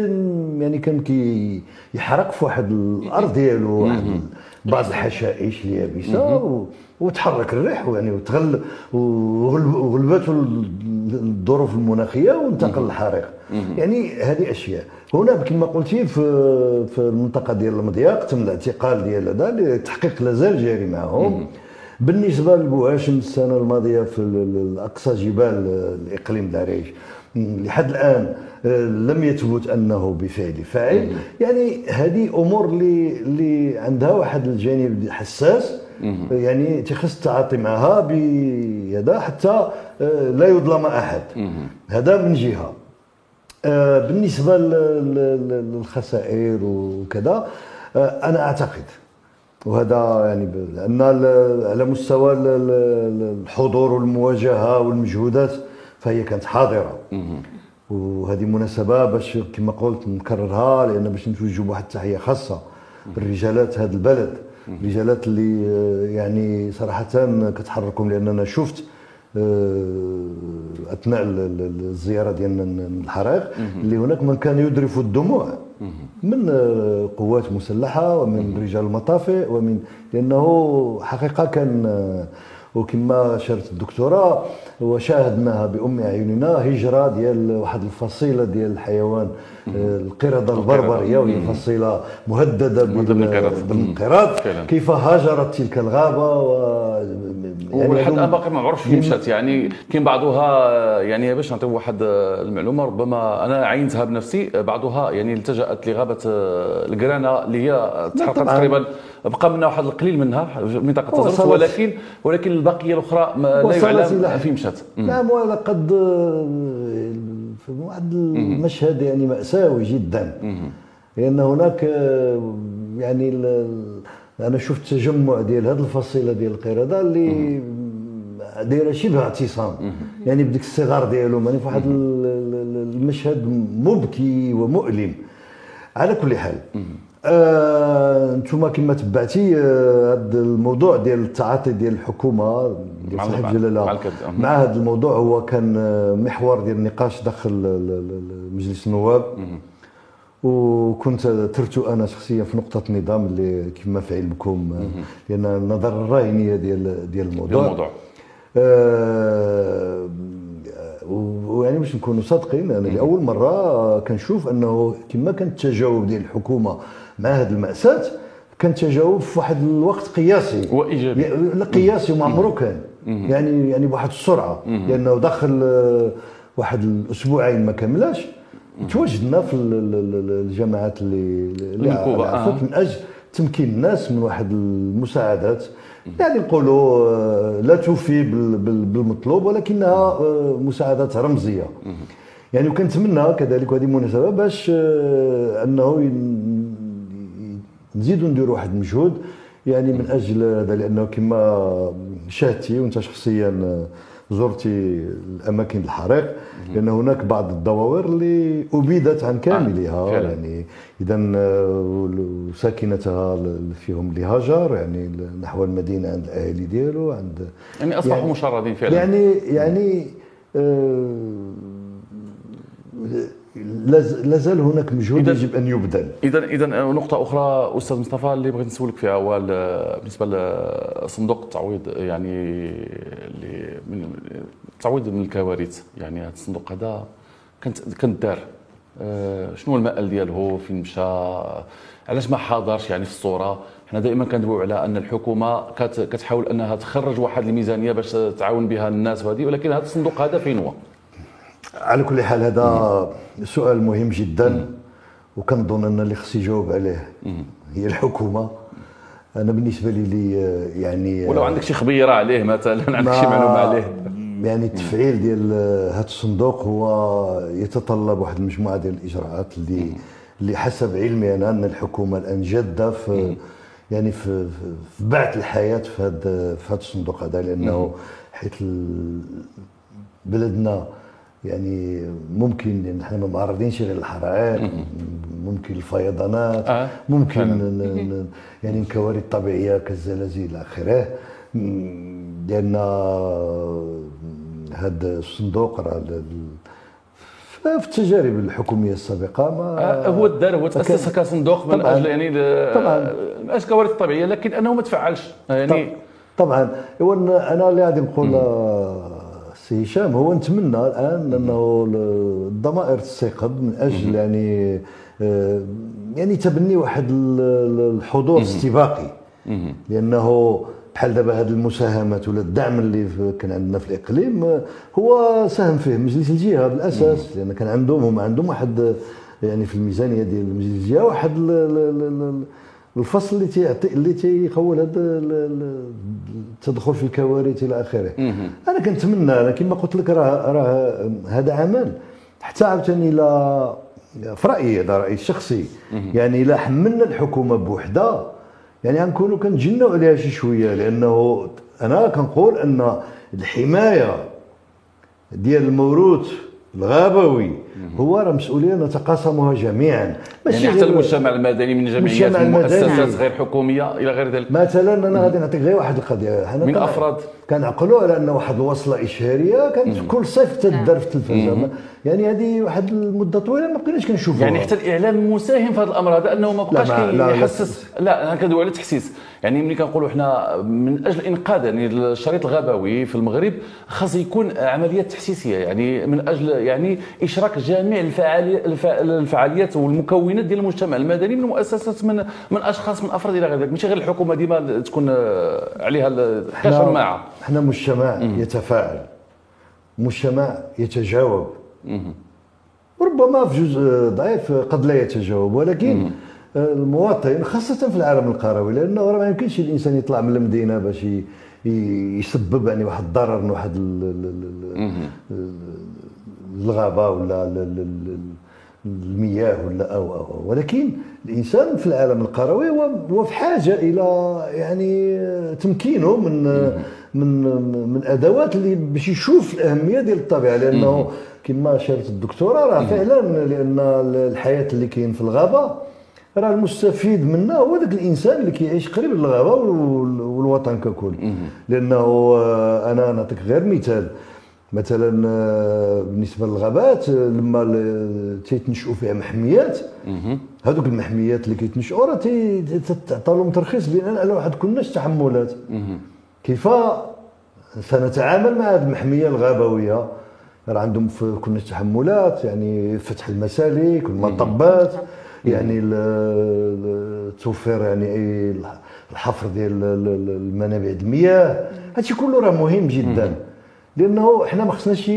يعني كان كي يحرق في واحد الأرض ديالو واحد بعض الحشائش اليابسة وتحرك الريح يعني وتغل وغلبته الظروف المناخية وانتقل الحريق. يعني هذه أشياء. هنا كما قلتي في في المنطقة ديال المضياق تم الاعتقال ديال هذا التحقيق لازال جاري معهم. بالنسبة لبوهاشم السنة الماضية في أقصى جبال الإقليم العريش لحد الآن آه، لم يثبت أنه بفعل فاعل. يعني هذه أمور اللي اللي عندها واحد الجانب حساس. يعني تخص التعاطي معها بيدا حتى آه، لا يظلم أحد. هذا من جهة. آه، بالنسبة للخسائر وكذا أنا أعتقد وهذا يعني لأن على مستوى الحضور والمواجهة والمجهودات فهي كانت حاضرة. وهذه مناسبة باش كما قلت نكررها لأن باش نتوجه بواحد التحية خاصة بالرجالات هذا البلد. الرجالات اللي يعني صراحة كتحركهم لأن أنا شفت آه، أثناء الزيارة ديالنا الحرائق اللي هناك من كان يذرف الدموع من آه، قوات مسلحة ومن رجال المطافئ ومن لأنه حقيقة كان آه، وكما شرت الدكتوراه وشاهدناها بأم اعيننا هجرة ديال واحد الفصيلة ديال الحيوان آه، القرده البربرية وهي فصيلة مهددة بالانقراض. كيف هاجرت تلك الغابة و يعني ولحد الآن باقي ما عرفش فين مشات. يعني كاين بعضها يعني باش نعطيو واحد المعلومة ربما أنا عينتها بنفسي بعضها يعني التجأت لغابة القرانه اللي هي تحرقت تقريبا بقى منها واحد القليل منها منطقة تزرت ولكن ولكن البقيه الأخرى لا يعلم. فين مشات نعم ولقد في واحد المشهد يعني مأساوي جدا. لأن هناك يعني أنا شفت تجمع ديال هذه الفصيلة ديال القردة اللي دايرة شبه اعتصام. يعني بديك الصغار ديالهم يعني في واحد المشهد مبكي ومؤلم. على كل حال أنتم آه كما تبعتي هذا آه الموضوع ديال التعاطي ديال الحكومة ديال صاحب الجلاله مع, هذا الموضوع هو كان آه، محور ديال النقاش داخل مجلس النواب. وكنت ترت أنا شخصيا في نقطة النظام اللي كما في علمكم لأن النظر الراهنيه ديال ديال الموضوع. الموضوع. آه ويعني باش نكونوا صادقين أنا لأول مرة كنشوف أنه كما كان التجاوب ديال الحكومة مع هذه المأساة كان تجاوب في واحد الوقت قياسي. وايجابي لا قياسي وما عمره كان يعني يعني بواحد السرعة. لأنه داخل آه، واحد الأسبوعين ما كملاش تواجدنا في الجماعات اللي اللي عرفت من أجل تمكين الناس من واحد المساعدات. يعني نقولوا آه، لا توفي بالمطلوب ولكنها آه، مساعدات رمزية. يعني وكنتمنى كذلك وهذه مناسبه باش آه، أنه نزيدوا نديروا واحد المجهود يعني من أجل هذا لأنه كما شاهدتي وأنت شخصيا زرتي الأماكن الحريق لأن هناك بعض الدواور اللي أبيدت عن كاملها آه. يعني اذا آه، ساكنتها فيهم لهاجر يعني نحو المدينة عند الأهالي ديالو عند يعني أصبحوا يعني مشردين فعلا يعني يعني آه لازال هناك مجهود يجب أن يبذل. اذا اذا نقطة أخرى أستاذ مصطفى اللي بغيت نسولك فيها هو ال- بالنسبة لصندوق التعويض يعني اللي من التعويض من الكوارث. يعني هذا الصندوق هذا كانت كان دار. آه، شنو المآل ديالو؟ فين مشى؟ علاش ما حاضرش؟ يعني في الصورة. حنا دائما كندويو على أن الحكومة كت- كتحاول أنها تخرج واحد الميزانية باش تعاون بها الناس وهذه ولكن هذا الصندوق هذا فين هو؟ على كل حال هذا سؤال مهم جدا وكنظن أن اللي خص يجاوب عليه هي الحكومة. أنا بالنسبة لي لي يعني ولو عندك شي خبيرة عليه مثلا عندك ما- شي معلومة عليه. يعني التفعيل ديال هذا الصندوق هو يتطلب واحد المجموعة ديال الإجراءات اللي اللي حسب علمي أنا أن الحكومة الآن جادة في يعني في في- بعث الحياة في هذا في هذا الصندوق هذا لأنه ال- بلدنا يعني ممكن يعني نحن ما معرضينش غير للحرائق ممكن الفيضانات آه، ممكن فعلاً. ن- ن- يعني الكوارث الطبيعية كالزلازل إلى آخره لأن هذا الصندوق راه في التجارب الحكومية السابقة ما آه، هو الدار هو تأسس كصندوق من طبعاً. أجل يعني ل- طبعاً. من أجل الكوارث الطبيعية لكن أنه ما تفعلش يعني طبعا أنا اللي غادي نقول سي هشام هو نتمنى الآن أنه ال- الضمائر تستيقظ من أجل يعني آه، يعني تبني واحد ال- ال- الحضور استباقي. لأنه بحال دابا هذه المساهمات ولا الدعم اللي كان عندنا في الإقليم آه، هو ساهم فيه مجلس الجهة بالأساس. لأن كان عندهم هم عندهم واحد آه، يعني في الميزانية ديال مجلس الجهة واحد الفصل اللي تيعطي اللي تيخول هذا ال- ال- التدخل في الكوارث إلى آخره. أنا كنتمنى أنا كما قلت لك راه راه هذا عمل. حتى عاوتاني لا في رأيي هذا رأيي الشخصي. يعني إلا حملنا الحكومة بوحدها يعني غنكونوا كنتجنوا عليها شي شوية. لأنه أنا كنقول أن الحماية ديال الموروث الغابوي هو راه مسؤولية نتقاسمها جميعا. ماشي يعني حتى المجتمع المدني من جمعيات المجتمع من المدني. مؤسسات غير حكومية إلى غير ذلك. مثلا أنا غادي نعطيك غير واحد القضية. من كان- أفراد. كنعقلوا على أن واحد الوصلة إشهارية كانت كل صيف تدار في التلفزه يعني هذه واحد المدة طويلة ما بقيناش كنشوفوها. يعني حتى الإعلام مساهم في هذا الأمر. هذا أنه ما بقاش كيحسس لا أنا كندوي على تحسيس يعني ملي كنقولوا حنا من أجل إنقاذ يعني الشريط الغابوي في المغرب خاص يكون عمليات تحسيسية. يعني من أجل يعني إشراك جميع الفعالي الف- الفعاليات والمكونات ديال المجتمع المدني من مؤسسات من من أشخاص من أفراد إلى غير ذلك. ماشي غير الحكومة ديما تكون آه، عليها كشماعه إحنا مجتمع يتفاعل. مجتمع يتجاوب. ربما في جزء ضعيف قد لا يتجاوب ولكن المواطن خاصة في العالم القروي لأنه راه ما يمكنش الإنسان يطلع من المدينة باش يسبب يعني واحد الضرر واحد ال- ال- ال- الغابة ولا ال- ال- ال- المياه ولا أو, أو, أو. ولكن الإنسان في العالم القروي هو في حاجة إلى يعني تمكينه من من من أدوات اللي باش يشوف الأهمية ديال الطبيعة. لأنه كما اشارت الدكتورة راه فعلا لأن الحياة اللي كاين في الغابة راه المستفيد منها. هو ذاك الإنسان اللي كيعيش قريب للغابة وال- والوطن ككل. لأنه آه، أنا نعطيك غير مثال. مثلا آه، بالنسبة للغابات آه، لما تيتنشئوا فيها محميات هذوك المحميات اللي كيتنشئوا راه تتعطى لهم ترخيص بناء على واحد كناش تحملات. كيف سنتعامل مع هذه المحمية الغابوية؟ راه عندهم كنا تحملات يعني فتح المسالك والمطبات يعني توفير يعني أي الحفر ديال ال- ال- المنابع المياه. هادشي كله راه مهم جدا. لأنه إحنا ما خصناش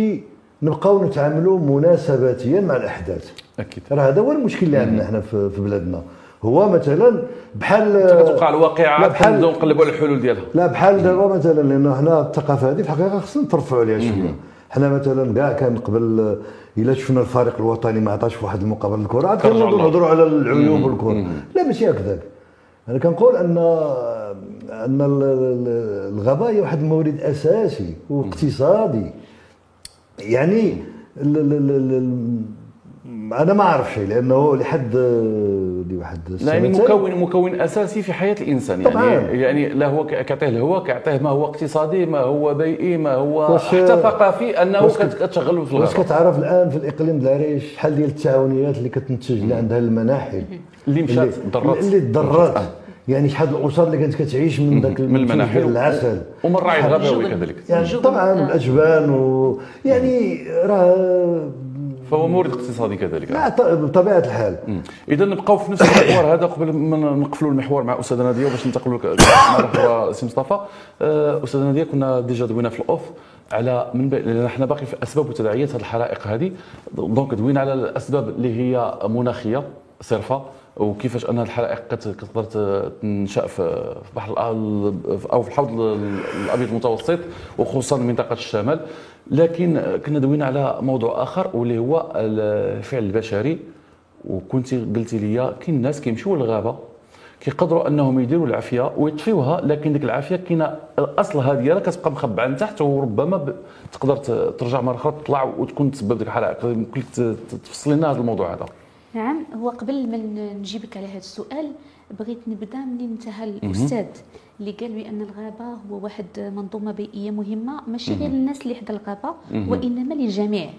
نبقاو نتعاملوا مناسباتيا مع الأحداث. أكيد. راه هذا هو المشكل اللي عندنا إحنا في بلادنا. هو مثلا بحال كتوقع الواقعة بحال- نقلبوا على الحلول ديالها. لا بحال دابا مثلا لأنه حنا الثقافة هذه في الحقيقة خصنا نترفعوا عليها شوية. حنا مثلا كاع كان قبل إلا شفنا الفريق الوطني ما عطاش في واحد المقابله الكره عاد ترجعوا كنوضوا للورا. نهضروا على العيوب والكرة. لا ماشي هكذاك. أنا كنقول أن ان ال- ال- الغابه هي واحد المورد أساسي واقتصادي. يعني أنا ما أعرف شيء لأنه لحد دي واحد لا يعني مكون مكون أساسي في حياة الإنسان. يعني طبعاً. يعني لا هو كيعطيه الهواء كيعطيه ما هو اقتصادي ما هو بيئي ما هو واش- حتى ثقافي أنه واش كت- كت- كتشغل في واش الغابه كتعرف الآن في الإقليم العريش شحال ديال التعاونيات اللي كتنتج اللي عندها المناحل اللي مشات ضرات. اللي تضرات يعني شحال الاسر اللي كانت كتعيش من ذاك من ديال العسل ومن الرعي الغابوي. كذلك. يعني. طبعا آه. الاجبان و يعني راه فهو مورد اقتصادي كذلك. لا بطبيعة الحال. إذا نبقاو في نفس المحور هذا قبل ما نقفلوا المحور مع أستاذة نادية وباش ننتقلوا لك مرحبا سي مصطفى. آه، أستاذة نادية كنا déjà دوينا في ال off على من بين لأن حنا باقي في أسباب وتداعيات هذه الحرائق هذه. donc دوينا على الأسباب اللي هي مناخية صرفة وكيفاش أن الحرائق كت- كتقدر ت- تنشأ في بحر أو في الحوض ال- الأبيض المتوسط وخصوصا منطقة الشمال. لكن كنا دوينا على موضوع آخر واللي هو الفعل البشري. وكنت قلتي لي كاين ناس كيمشيو للغابة كيقدروا أنهم يديروا العافية ويطفيوها لكن ديك العافية كاينة اصلها ديالها كتبقى مخبعة من تحت وربما تقدر ترجع مرة أخرى تطلع وتكون تسبب ديك الحرائق. يمكن تفصلي لنا هذا الموضوع هذا. نعم هو قبل ما نجيبك على هذا السؤال بغيت نبدأ من انتهى الأستاذ اللي قال بأن الغابة هو واحد منظومة بيئية مهمة ماشي غير للناس اللي حدا الغابة وإنما للجميع.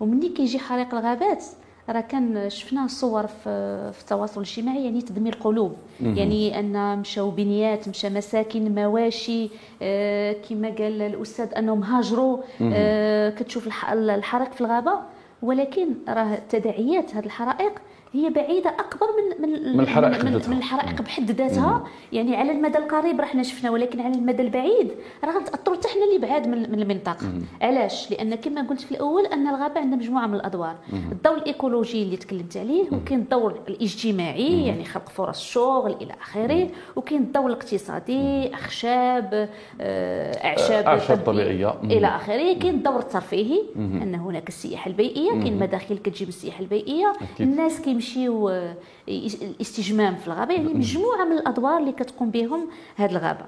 ومني كيجي حريق الغابات راه كان شفنا صور في في التواصل الاجتماعي يعني تدمير قلوب يعني أن مشاو بنيات مشى مساكن مواشي آه كما قال الأستاذ أنهم هاجروا آه كتشوف الح- الحريق في الغابة. ولكن راه تداعيات هذه الحرائق هي بعيدة أكبر من من من الحرائق من. من الحرائق بحد ذاتها. يعني على المدى القريب راه حنا شفنا ولكن على المدى البعيد راه غنتاثروا حتى حنا اللي بعاد من, من المنطقة علاش؟ لأن كما قلت في الأول أن الغابة عندها مجموعة من الأدوار. الدور الإيكولوجي اللي تكلمت عليه وكاين الدور الاجتماعي يعني خلق فرص شغل إلى آخره وكاين الدور الاقتصادي أخشاب آه، أعشاب أعشاب طبيعية طبيعية. مم. إلى آخره. كاين الدور الترفيهي أن هناك السياحة البيئية كاين مداخل كتجيب السياحة البيئية. الناس كيمشيو آه، يس- الاستجمام في الغابة يعني مجموعة من الأدوار اللي كتقوم بهم هذه الغابة.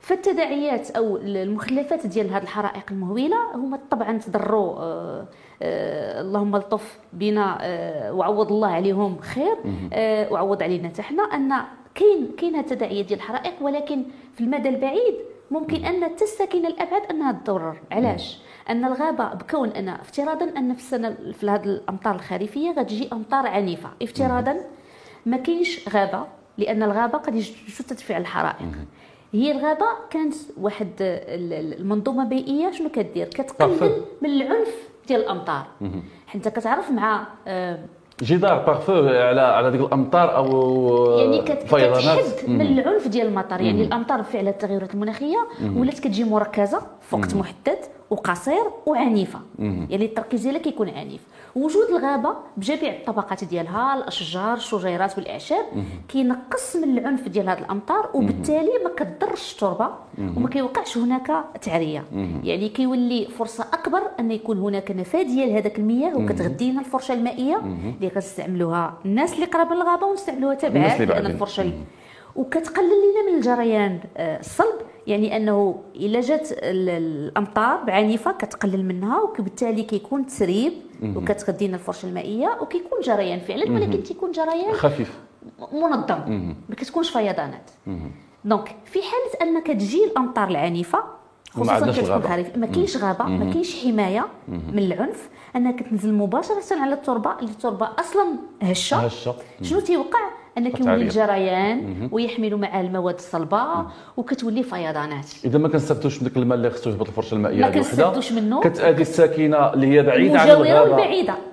فالتداعيات أو المخلفات ديال هذه الحرائق المهوله هما طبعا تضروا آه، آه، اللهم الطف بنا آه، وعوض الله عليهم خير. آه، وعوض علينا حتى حنا أن كاين كاين هاد التداعيات ديال الحرائق ولكن في المدى البعيد ممكن أن تستكين الابعاد أنها تضرر. علاش؟ أن الغابة بكون أن افتراضا أن في السنة في هذه الأمطار الخريفية غتجي أمطار عنيفة. افتراضا ما كاينش غابة لأن الغابة قد يجوز تدفع الحرائق. هي الغابة كانت واحد ال- ال- المنظومة بيئية شنو كدير؟ كتقلل. من العنف ديال الأمطار. حتى كتعرف مع آه، جدار بارفو على على ديك الأمطار أو يعني كتحد من العنف ديال المطر. يعني الأمطار بفعل التغيرات المناخية ولات كتجي مركزة في وقت محدد وقصير وعنيفة. يعني التركيز ديالها كيكون عنيف. وجود الغابة بجميع الطبقات ديالها الأشجار الشجيرات والأعشاب كينقص من العنف ديال هذه الأمطار وبالتالي ما كتضرش التربة وما كيوقعش هناك تعرية. يعني كيولي فرصة أكبر أن يكون هناك نفاذيه لهذاك المياه وكتغذي لنا الفرشة المائية اللي غتستعملوها الناس اللي قراب للغابة ونستعملوها تبعات لأن. الفرشة وكتقلل لنا من الجريان آه، الصلب يعني أنه إلا جات ال- الأمطار عنيفه كتقلل منها وبالتالي كيكون تسريب وكتغذينا الفرشه المائية وكيكون جريان فعلا ولكن تيكون جريان خفيف. منظم ما كتكونش فيضانات. donc في حالة ان كتجي الأمطار العنيفة خصوصا كتكون. خريف ما كاينش غابة ما كاينش حماية من العنف انها كتنزل مباشرة على التربة اللي التربة أصلا هشة. هشة. شنو تيوقع؟ ان كيولي. الجريان ويحمل معاه المواد الصلبة وكتولي فيضانات. إذا ما كنستافدوش من ديك الماء اللي خصو يهبط الفرشه المائيه ما هذه وحده كنستافدوش منه. كتأدي الساكنة اللي هي بعيدة عن الغابة.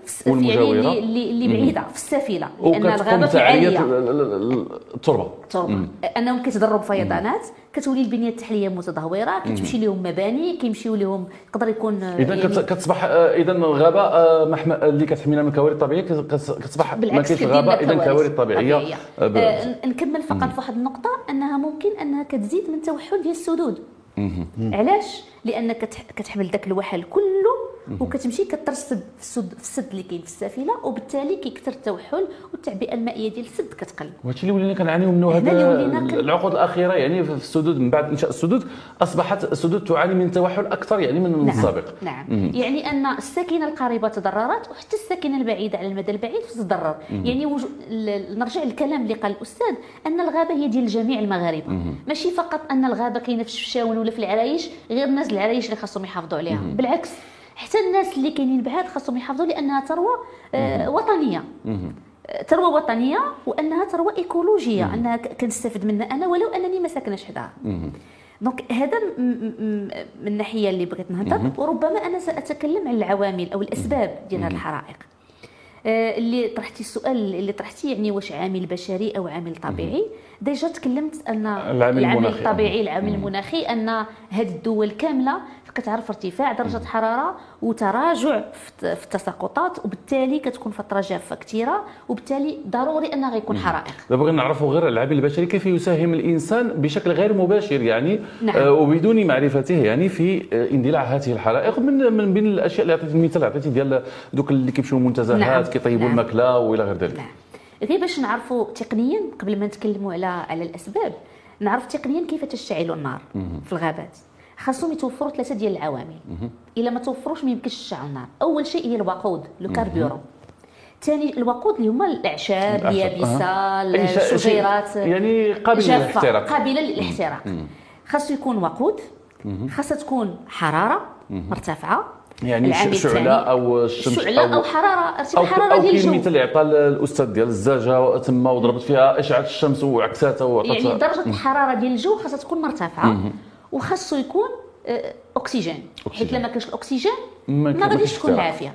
في الس- يعني. اللي, اللي, بعيدة في السفينة. لأن الغابة عاليه ال- ال- ال- التربة. التربه أنهم كيتضروا بفيضانات كتولي البنية التحتيه متدهورة كتمشي لهم مباني كيمشيو لهم يقدر يكون آه، إذا كت- كتصبح آه، إذا الغابة آه، محمى اللي كتحمينا من الكوارث الطبيعية كت- كت- كتصبح ما كاينش غابة إذا كوارث طبيعية. آه، نكمل فقط في واحد النقطة أنها ممكن أنها كتزيد من توحل ديال السدود علاش؟ لأن كتح- كتحمل داك الوحل كله وكتمشي كترسب في السد في السد اللي كاين في السافله وبالتالي كيكثر التوحل والتعبئه المائية ديال السد كتقل. وهادشي اللي ولينا كنعانيو منه هذا العقود الأخيرة يعني في السدود من بعد انشاء السدود أصبحت السدود تعاني من توحل أكثر يعني من نعم السابق. نعم. يعني أن الساكنة القريبة تضررت وحتى الساكنة البعيدة على المدى البعيد تضرر يعني وجو... ل- نرجع للكلام اللي قال الأستاذ أن الغابة هي ديال جميع المغاربة. ماشي فقط أن الغابة كاينة في الشفشاون ولا في العرايش غير الناس العرايش اللي خاصهم يحافظوا عليها. بالعكس حتى الناس اللي كاينين بعاد خاصهم يحافظوا لأنها ثروة آه، وطنية. ثروة وطنية وأنها ثروة إيكولوجية أنها ك- كنستافد منها. أنا ولو أنني ما ساكناش حداها. donc هذا من الناحية اللي بغيت نهضر. وربما أنا سأتكلم عن العوامل أو الأسباب ديال هذه الحرائق. آه، اللي طرحتي السؤال اللي طرحتي يعني واش عامل بشري أو عامل طبيعي. déjà تكلمت أن العامل المناخي. الطبيعي العامل المناخي أن هذه الدول كاملة كتعرف ارتفاع درجة حرارة وتراجع في التساقطات وبالتالي كتكون فتره جافه كثيره وبالتالي ضروري أنها غيكون حرائق. دابا بغينا نعرفوا غير العامل البشري كيف يساهم الإنسان بشكل غير مباشر يعني نعم. آه وبدون معرفته يعني في آه اندلاع هذه الحرائق من من بين الأشياء اللي عطيتي المثال عطيتي ديال دوك اللي كيمشيو المنتزهات نعم. كيطيبوا نعم. الماكله وإلى غير ذلك. نعم. غير باش نعرفوا تقنيا قبل ما نتكلموا على على الأسباب نعرف تقنيا كيف تشتعل النار في الغابات. خاصهم يتوفروا ثلاثة ديال العوامل. إلا ما توفروش ما يمكنش تشعل النار أول شيء هي الوقود لو كاربيورون ثاني الوقود اللي هما الأعشاب الأعشاب، اليابسة الشجيرات يعني قابل جافة، للاحتراق. قابله للاحتراق. خاصو يكون وقود. خاصها تكون حرارة مرتفعة. يعني شعلة. أو الشمس شعلة أو حرارة. ارتفاع حراره ديال الجو. اللي عطى الأستاذ ديال الزجاجة تما وضربت فيها اشعه الشمس وعكساتها وعطاتها يعني درجة الحرارة ديال الجو خاصها تكون مرتفعة. وخاصو يكون آه، أكسجين. حيت. لما كانش الأكسجين ما غاديش تكون. العافيه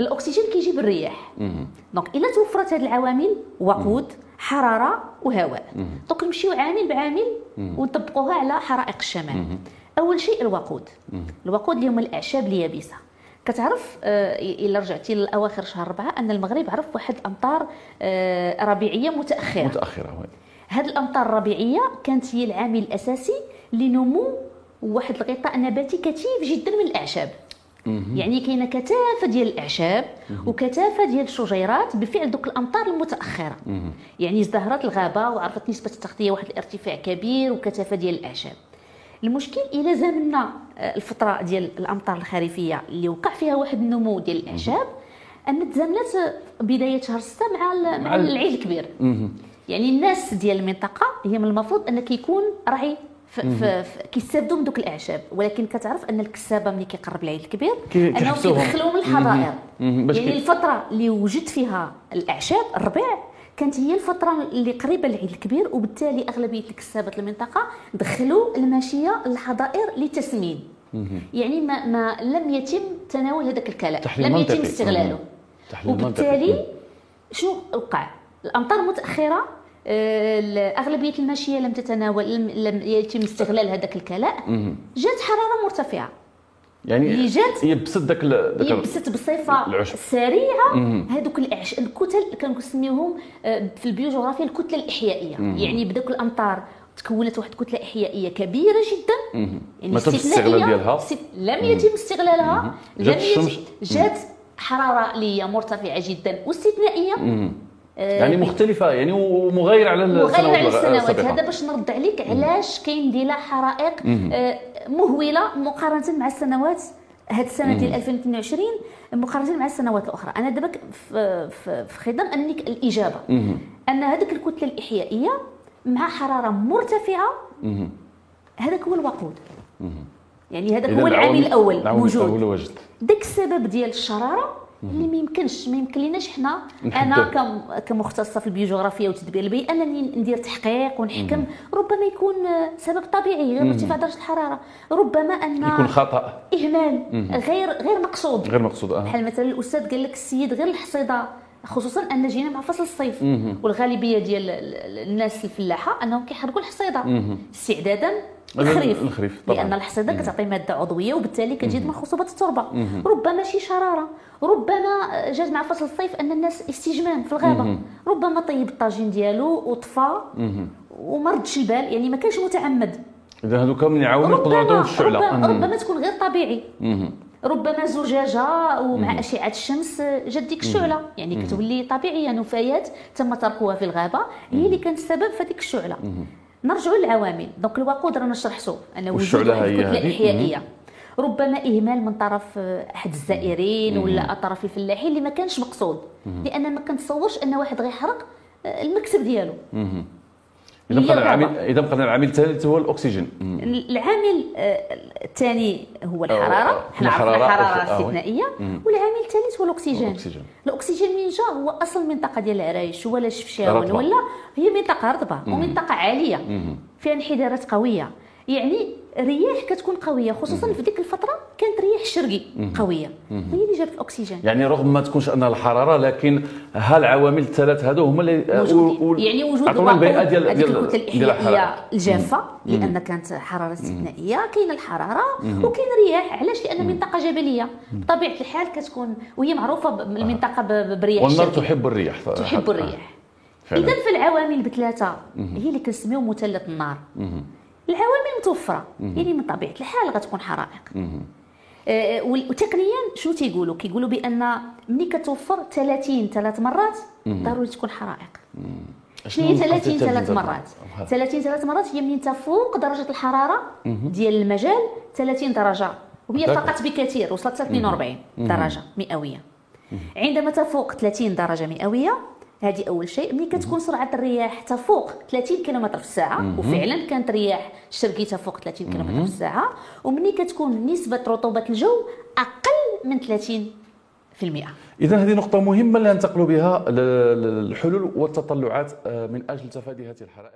الأكسجين كيجي بالرياح. donc إلا توفرت هذه العوامل وقود حرارة وهواء. donc نمشيو عامل بعامل ونطبقوها على حرائق الشمال. أول شيء الوقود. الوقود اللي هما الأعشاب اليابسة. كتعرف آه، إلا رجعتي لاواخر شهر أربعة أن المغرب عرف واحد امطار آه، ربيعية متأخرة. متأخرة. هذه الأمطار الربيعية كانت هي العامل الأساسي لنمو واحد الغطاء نباتي كثيف جدا من الإعشاب. يعني كاينة كثافة ديال الإعشاب وكثافة ديال الشجيرات بفعل دوك الأمطار المتأخرة. يعني ازدهرت الغابة وعرفت نسبة التغطية واحد الارتفاع كبير وكثافة ديال الإعشاب. المشكل إلى زمنا آه، الفترة ديال الأمطار الخريفية اللي وقع فيها واحد النمو ديال الإعشاب أن تزامنت آه، بدايه شهر 6 مع مع الكبير. يعني الناس ديال المنطقة هي من المفروض أن كيكون راعي كيستافدوا من دوك الاعشاب ولكن كتعرف أن الكسابة ملي كيقرب العيد الكبير أنهم. كيدخلوا من الحظائر يعني الفترة اللي وجد فيها الاعشاب الربيع كانت هي الفترة اللي قريبة للعيد الكبير وبالتالي أغلبية الكسابات المنطقة دخلوا الماشية للحظائر لتسمين يعني ما, ما لم يتم تناول هذاك الكلام تحليل لم. يتم استغلاله. وبالتالي شنو وقع الأمطار متأخرة اغلبيه الماشية لم تتناول لم, يتم استغلال هذاك الكلاء. جات حرارة مرتفعة. يعني جات يبسط داك يبسط بصفة العشب. سريعة. هذوك الأعش... الكتل كنسميوهم آه، في البيوجغرافيا الكتلة الإحيائية. يعني بدوك الأمطار تكونت واحد الكتله إحيائية كبيرة جدا. يعني ما تمش استثنائية. الاستغلال ديالها. لم يتم استغلالها. جات لم. يتم. جات حرارة اللي هي مرتفعة جدا واستثنائية. يعني مختلفة يعني ومغايره على السنوات على الغ- السنوات. هذا باش نرد عليك علاش كاين اندلاع حرائق آه، مهولة مقارنة مع السنوات هاد السنة ديال 2022 مقارنة مع السنوات الأخرى. أنا دابا في في في خضم ك- الإجابة. أن هذيك الكتلة الإحيائية مع حرارة مرتفعة هذاك هو الوقود. يعني هذاك هو العامل الأول موجود داك السبب ديال الشرارة اللي ما يمكنش ما يمكن ليناش حنا أنا كمختصه في البيوجغرافيا وتدبير البيئه أنني ندير تحقيق ونحكم. ربما يكون آه، سبب طبيعي غير ارتفاع درجة الحرارة. ربما أن يكون خطأ. إهمال. غير غير مقصود. غير مقصود آه. بحال مثلا الأستاذ قال لك السيد غير الحصيدة. خصوصا أن جينا مع فصل الصيف. والغالبية ديال ال- ال- الناس الفلاحة أنهم كيحرقوا الحصيدة. استعدادا الخريف طبعاً. لأن الحصيدة كتعطي مادة عضوية وبالتالي كتزيد من خصوبه التربة. ربما شي شرارة. ربما جات مع فصل الصيف أن الناس استجمام في الغابة. ربما طيب الطاجين ديالو وطفى وما ردش البال يعني ما كانش متعمد. إذا هذوك من نقدروا نعطيهم ربما الشعله ربما, مم. ربما تكون غير طبيعي. ربما زجاجة ومع أشعة الشمس جات ديك الشعله يعني كتولي طبيعيه نفايات تم تركها في الغابة هي اللي كانت السبب في هذيك الشعلة. نرجعوا للعوامل. دونك الوقود رانا شرحتو ان وجود هي. إحيائية. ربما إهمال من طرف أحد الزائرين ولا طرف الفلاحين اللي ما كانش مقصود. لأن ما كنتصورش أن واحد غيحرق آه، المكسب ديالو. إذا بقى. العامل إذا بقى العامل الثالث هو الأكسجين. العامل آه، الثاني هو آه، الحراره حنا عرفنا الحرارة، الحرارة آه،. استثنائية والعامل الثالث هو الأكسجين الأكسجين. الأكسجين من جا هو أصل المنطقة ديال العرايش ولا شفشاون. ولا هي منطقة رطبة ومنطقة عالية فيها انحدارات قوية يعني الرياح كتكون قوية خصوصا في ديك الفترة كانت رياح شرقي قوية. وهي اللي جابت الأكسجين. يعني رغم ما تكونش انها الحرارة لكن هالعوامل الثلاث هادو هما اللي و- يعني وجود البيئة ديال ديال ديال الحرارة. الجافة لأن كانت حرارة استثنائية. كاينة الحرارة وكاين الرياح علاش؟ لأن منطقة جبلية. بطبيعه الحال كتكون وهي معروفة المنطقة برياح والنار. تحب الرياح. تحب آه. الرياح. اذا فالعوامل بثلاثه هي اللي كنسميو مثلث النار. العوامل متوفرة يعني من طبيعة الحال غتكون حرائق. آه، وال- وتقنيا شنو تيقولوا؟ كيقولوا بأن ملي كتوفر 30 ثلاث مرات ضروري تكون حرائق. شنو هي 30 ثلاث مرات؟ 30 ثلاث مرات هي منين تفوق درجة الحرارة ديال المجال؟ 30 درجة. وهي. فقط بكثير وصلت 42 درجة مئوية. عندما تفوق 30 درجة مئوية هذه أول شيء. ملي كتكون سرعة الرياح تفوق 30 كم في الساعة وفعلا كانت رياح شرقي تفوق 30 كم في الساعة. وملي كتكون نسبة رطوبة الجو أقل من 30% إذا هذه نقطة مهمة اللي ننتقلوا بها للحلول والتطلعات آه، من أجل تفادي هذه الحرائق.